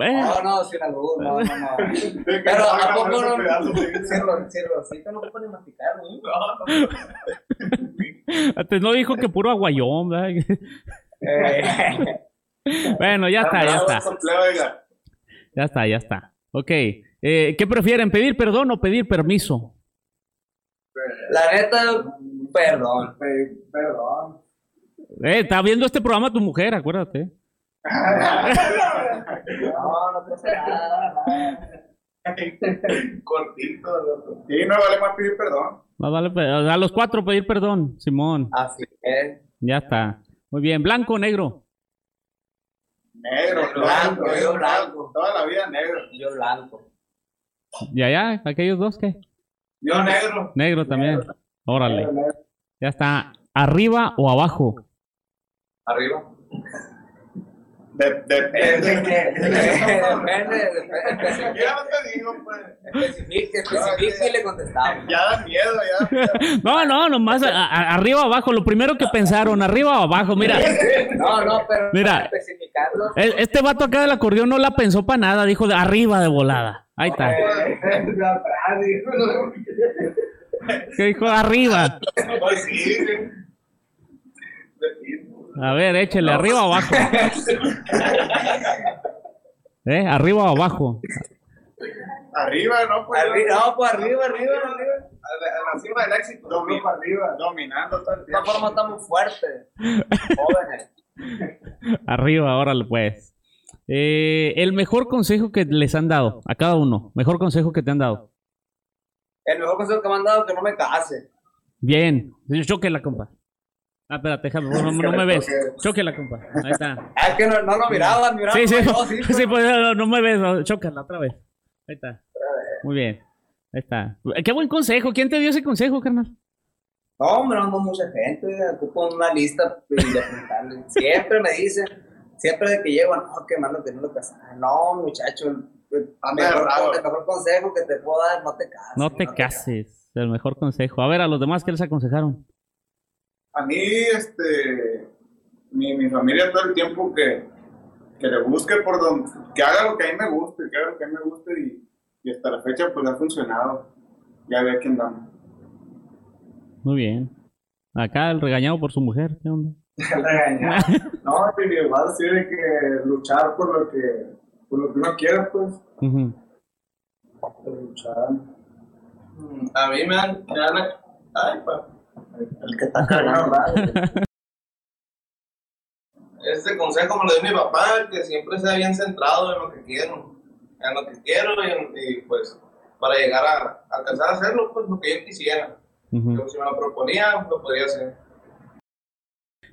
Bueno, No, no, sin albur, no, no, no. Pero ¿a poco no? Si Ro- si Rosita no ni masticar, ¿no? antes no dijo que puro aguayón, ¿verdad? Eh, Bueno, ya está, ya está. Ya está, ya está. Ok. Eh, ¿Qué prefieren, pedir perdón o pedir permiso? La neta, perdón. Pe- Perdón. Eh, está viendo este programa tu mujer, acuérdate. No, no pasa nada. Cortito. Sí, no vale más pedir perdón. Más vale a los cuatro pedir perdón, Simón. Así es. Ya está. Muy bien. ¿Blanco o negro? Negro, Blanco, blanco, yo blanco. Toda la vida negro. Yo blanco. Ya, ya. ¿Aquellos dos qué? Yo negro. Negro también. Órale. Ya está. ¿Arriba o abajo? Arriba. De- Depende. Depende, depende. Ya te digo, pues. Especifique, especifique y le contestamos. Ya da miedo, ya. No, no, nomás a- a- arriba o abajo. Lo primero que pensaron, arriba o abajo. Mira, No, no, pero Mira. especificarlo. e- este vato acá del acordeón no la pensó para nada. Dijo de arriba de volada. Ahí está. ¿Qué dijo? Arriba. A ver, échele, arriba o abajo. ¿Eh? ¿Arriba o abajo? Arriba, ¿no? Pues, Arriba, no, pues arriba, arriba, arriba. A la cima del éxito. Arriba, dominando todo el De esta tiempo. forma estamos fuertes. Jóvenes. Arriba, órale pues. Eh, el mejor consejo que les han dado a cada uno. Mejor consejo que te han dado. El mejor consejo que me han dado es que no me case. Bien. Choquela, compa. Ah, espérate, déjame, no, no me ves. Choquela, compa. Ahí está. Ah, Es que no, no lo miraban, miraban. Sí, sí, no, sí, sí, pues, no, no me ves. Chócala otra vez. Ahí está. Muy bien. Ahí está. Qué buen consejo. ¿Quién te dio ese consejo, carnal? No, hombre, no, mucha gente, ocupo una lista de. Siempre me dicen, siempre de que llego, no, que mando que no lo casas. No, muchacho, el, el mejor, el mejor consejo que te puedo dar, no te cases. No te cases. El mejor consejo. A ver, a los demás, ¿qué les aconsejaron? A mí, este, mi, mi familia todo el tiempo que, que le busque por donde, que haga lo que a mí me guste, que haga lo que a mí me guste y, y hasta la fecha pues ha funcionado. Ya ve que andamos. Muy bien. Acá el regañado por su mujer. ¿Qué onda? regañar. No, pero igual sí de que luchar por lo que, por lo que uno quiera, pues. Ujú. Luchar. A mí me dan. Me dan ay, pa. El que está cargando. Este consejo me lo dio mi papá, que siempre sea bien centrado en lo que quiero. En lo que quiero y, pues para llegar a, alcanzar a hacerlo, pues lo que yo quisiera. Yo, si me lo proponía, lo podría hacer.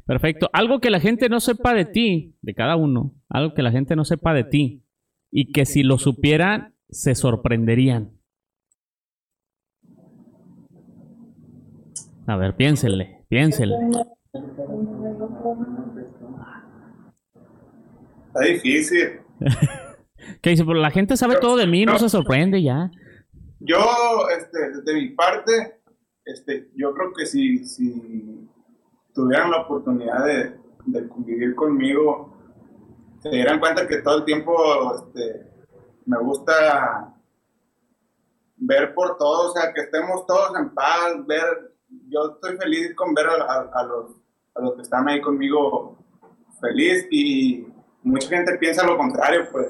Perfecto. Algo que la gente no sepa de ti, de cada uno, algo que la gente no sepa de ti y que si lo supieran se sorprenderían. A ver, piénsenle, piénsenle. Está difícil. ¿Qué dice? Pero la gente sabe todo de mí, no se sorprende ya. Yo, este, de mi parte, este, yo creo que si, si tuvieran la oportunidad de, de convivir conmigo, se dieran cuenta que todo el tiempo este, me gusta ver por todos, o sea, que estemos todos en paz, ver, yo estoy feliz con ver a, a- a los, a los que están ahí conmigo feliz y mucha gente piensa lo contrario, pues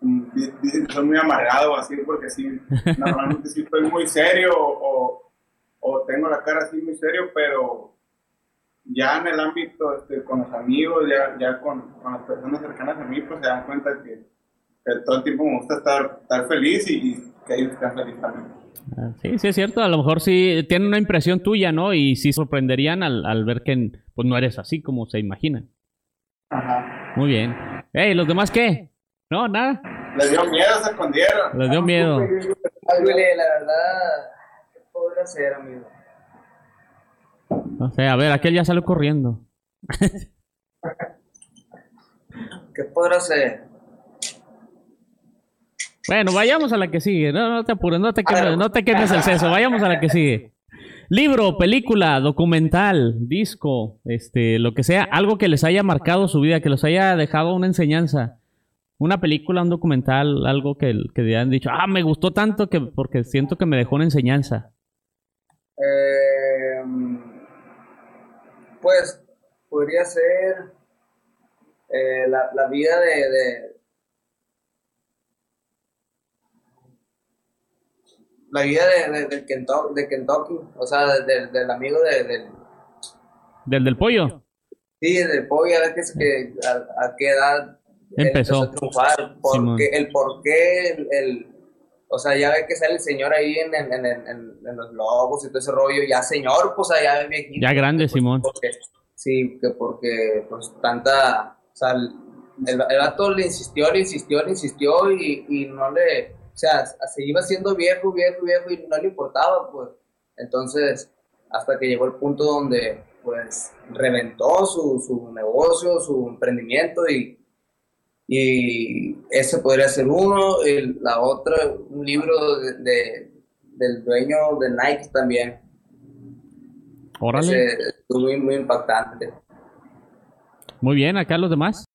mm, di- dicen que soy muy amargado así porque sí, normalmente sí estoy muy serio o, o tengo la cara así muy serio, pero ya en el ámbito este, con los amigos, ya, ya con, con las personas cercanas a mí, pues se dan cuenta que, que todo el tiempo me gusta estar, estar feliz y, y que ellos estén felices también. Ah, Sí, sí es cierto. A lo mejor sí tienen una impresión tuya, ¿no? Y sí sorprenderían al, al ver que pues, no eres así como se imaginan. Ajá. Muy bien. Ey, ¿los demás qué? No, nada. Les dio miedo, se escondieron. Les dio miedo. Ay, Willy, la verdad, ¿qué podría hacer, amigo? No sé, a ver, aquel ya salió corriendo. ¿Qué podrá hacer? Bueno, vayamos a la que sigue. No, no te apures, no te quemes, no te quemes el seso. Vayamos a la que sigue. Libro, película, documental, disco, este, lo que sea, algo que les haya marcado su vida, que les haya dejado una enseñanza. Una película, un documental, algo que, que han dicho, ah, me gustó tanto que porque siento que me dejó una enseñanza. Eh, pues podría ser eh, la, la vida de, de- la vida de, de, de Kentucky, de Kentucky, o sea, de- del- del amigo de, del Del del pollo. sí, del pollo, a ver que, que a, a qué edad Empezó. a triunfar, por Simón. qué- el por qué, el, el- o sea, ya ve que sale el señor ahí en, en, en, en- los logos y todo ese rollo, ya señor, pues allá viejito. Ya grande, pues, Simón. porque- sí, que porque pues tanta, o sea, el, el vato le insistió, le insistió, le insistió y, y no le, sea, se iba siendo viejo, viejo, viejo y no le importaba, pues. Entonces, hasta que llegó el punto donde, pues, reventó su, su negocio, su emprendimiento y, y ese podría ser uno. El, la otra, un libro de, del dueño de Nike también. Órale. Ese, muy, muy impactante. Muy bien, acá los demás.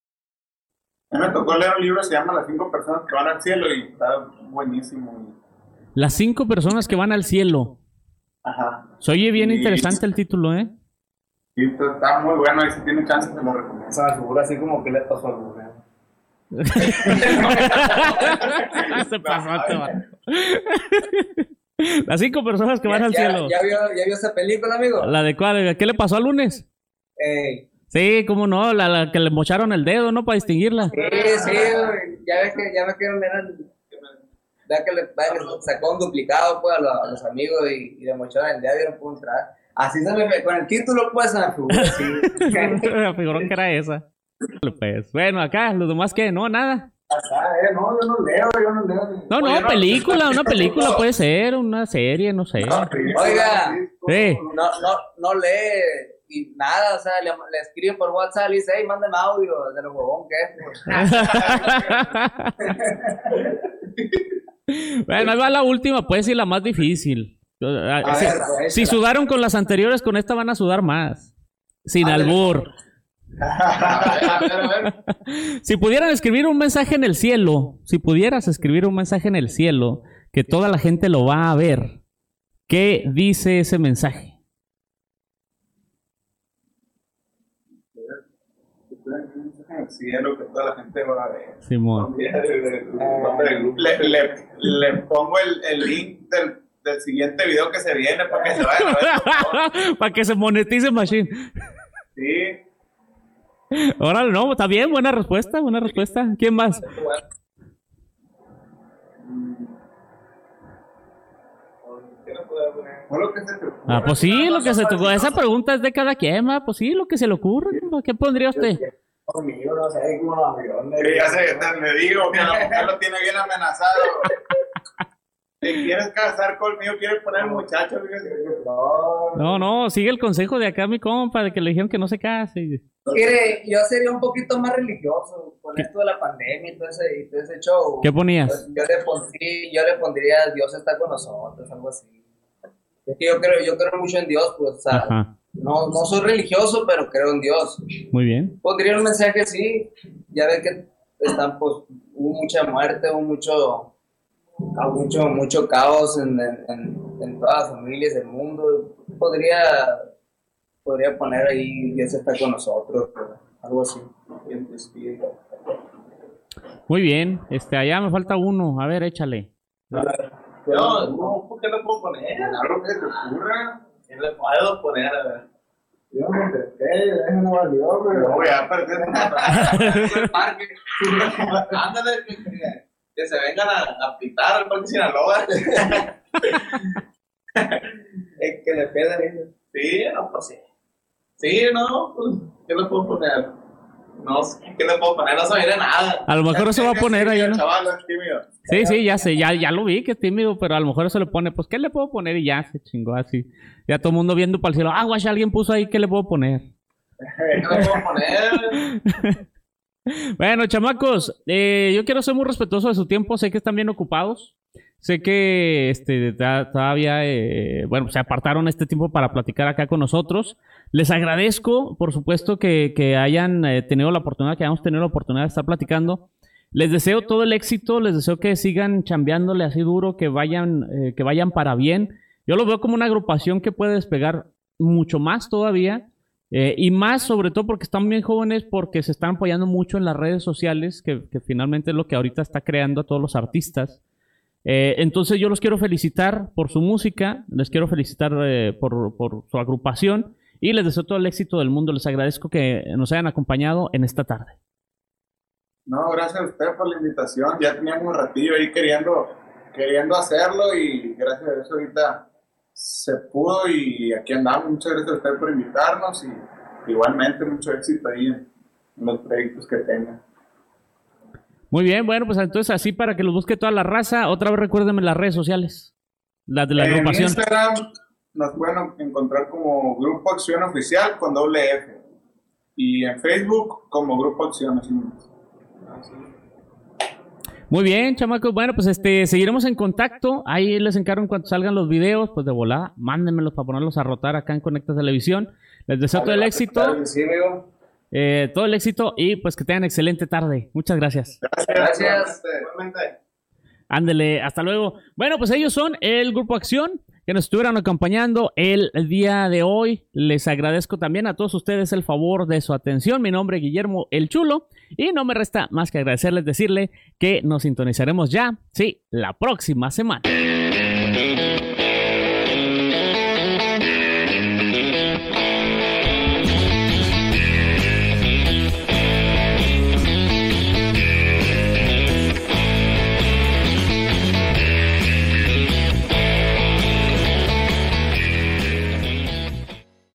A mí me tocó leer un libro que se llama Las cinco personas que van al cielo y está buenísimo. Las cinco personas que van al cielo. Ajá. Se oye bien Y- interesante el título, ¿eh? Y está- muy bueno y si tiene chance te lo recomiendo. Esa figura así como que le pasó al mujer. Se pasó, va. Las cinco personas que van ¿Ya, al ya- cielo. Ya, vio, ¿Ya vio esa película, amigo? ¿La de cuál? ¿Qué le pasó al lunes? Ey, Sí, cómo no, la, la que le mocharon el dedo, ¿no? Para distinguirla. sí, sí, güey. ya ves que, ya ves que eran, ya que le, sacó un duplicado pues, a, los, a los amigos y, y le mocharon el dedo y no pudo entrar. Así se me con el título pues se me figura así. Me figuró que era esa. Pues, bueno, acá, los demás que no, nada. Ajá, eh, no, yo no leo, yo no leo. No, no, Oye, no, película, una película puede ser, una serie, no sé. Oiga. Sí. No, no, no lee y nada, o sea, le, le escribe por WhatsApp y dice, hey, mándame audio de lo huevón que es. pues". bueno, ahí va la última, pues, y la más difícil. A Si, ver, si échala. sudaron con las anteriores, con esta van a sudar más. Sin albur. A ver, a ver, a ver. Si pudieran escribir un mensaje en el cielo, si pudieras escribir un mensaje en el cielo, que toda la gente lo va a ver, ¿qué dice ese mensaje? Cielo que toda la gente va a ver. Simón. Le, le, le pongo el, el link del, del siguiente video que se viene para que se vayan a ver. Para que se monetice Machine. Sí. Órale, no, está bien, buena respuesta, buena respuesta. ¿Quién más? Fue lo que se te ocurre. Ah, pues sí, lo que se tocó. Esa pregunta es de cada quien, ¿va? Pues sí, lo que se le ocurre. ¿Qué pondría usted? Conmigo, no sé, como los aviones. Sí, ya sé, te- le digo que la mujer lo tiene bien amenazado. Te quieres casar conmigo, quieres poner muchacho. fíjate. No, no, sigue el consejo de acá mi compa, de que le dijeron que no se case. Mire, yo sería un poquito más religioso con esto de la pandemia y todo ese, y todo ese show. ¿Qué ponías? Yo, le pondría, yo le pondría Dios está con nosotros, algo así. Es que yo creo, yo creo mucho en Dios, pues, o sea, Ajá, no, no soy religioso, pero creo en Dios. muy bien. Pondría un mensaje así, ya ve que están, pues, hubo mucha muerte, hubo mucho, hubo mucho, mucho caos en, en, todas las familias del mundo. Podría, podría poner ahí Dios está con nosotros, algo así. espíritu. Muy bien. Este, allá me falta uno. A ver, échale. No, no, ¿qué le puedo poner? Algo que se te ocurra. ¿Qué le puedo poner? A ver. Yo me entreté, eso no valió, No pero. voy a perder el parque. Ándale, que, se vengan a, a pitar al parque Sinaloa. Eh, que le pedan ellos. Sí, no, pues sí. Sí, no, pues, ¿qué le puedo poner? No sé, ¿qué le puedo poner? No se viene nada. A lo mejor se va a poner ahí, ¿no? Chaval, es tímido. Sí, sí, ya sé, ya, ya lo vi que es tímido, pero a lo mejor eso le pone, pues, ¿qué le puedo poner? Y ya se chingó así. Ya todo el mundo viendo para el cielo. Ah, guacha, alguien puso ahí, ¿qué le puedo poner? ¿Qué le puedo poner? Bueno, chamacos, eh, yo quiero ser muy respetuoso de su tiempo. Sé que están bien ocupados. Sé que este, todavía, eh, bueno, se apartaron este tiempo para platicar acá con nosotros. Les agradezco, por supuesto, que, que hayan eh, tenido la oportunidad, que hayamos tenido la oportunidad de estar platicando. Les deseo todo el éxito, les deseo que sigan chambeándole así duro, que vayan, eh, que vayan para bien. Yo lo veo como una agrupación que puede despegar mucho más todavía. eh, y más sobre todo porque están bien jóvenes, porque se están apoyando mucho en las redes sociales, que, que finalmente es lo que ahorita está creando a todos los artistas. Eh, entonces yo los quiero felicitar por su música, les quiero felicitar eh, por, por su agrupación y les deseo todo el éxito del mundo. Les agradezco que nos hayan acompañado en esta tarde. No, gracias a usted por la invitación. Ya teníamos un ratillo ahí queriendo, queriendo hacerlo y gracias a eso ahorita se pudo y aquí andamos. Muchas gracias a usted por invitarnos y igualmente mucho éxito ahí en los proyectos que tengan. Muy bien, bueno, pues entonces así para que los busque toda la raza, otra vez recuérdenme las redes sociales, las de la en agrupación. Instagram nos pueden encontrar como Grupo Acción Oficial con doble F. Y en Facebook como Grupo Acción. Muy bien, chamacos. Bueno, pues este seguiremos en contacto. Ahí les encargo en cuanto salgan los videos, pues de volada, mándenmelos para ponerlos a rotar acá en Conecta Televisión. Les deseo todo el éxito, Eh, todo el éxito y pues que tengan excelente tarde. Muchas gracias. Gracias. Igualmente. Ándele, hasta luego. Bueno, pues ellos son el Grupo Acción que nos estuvieron acompañando el día de hoy. Les agradezco también a todos ustedes el favor de su atención. Mi nombre es Guillermo El Chulo y no me resta más que agradecerles, decirle que nos sintonizaremos ya, sí, la próxima semana.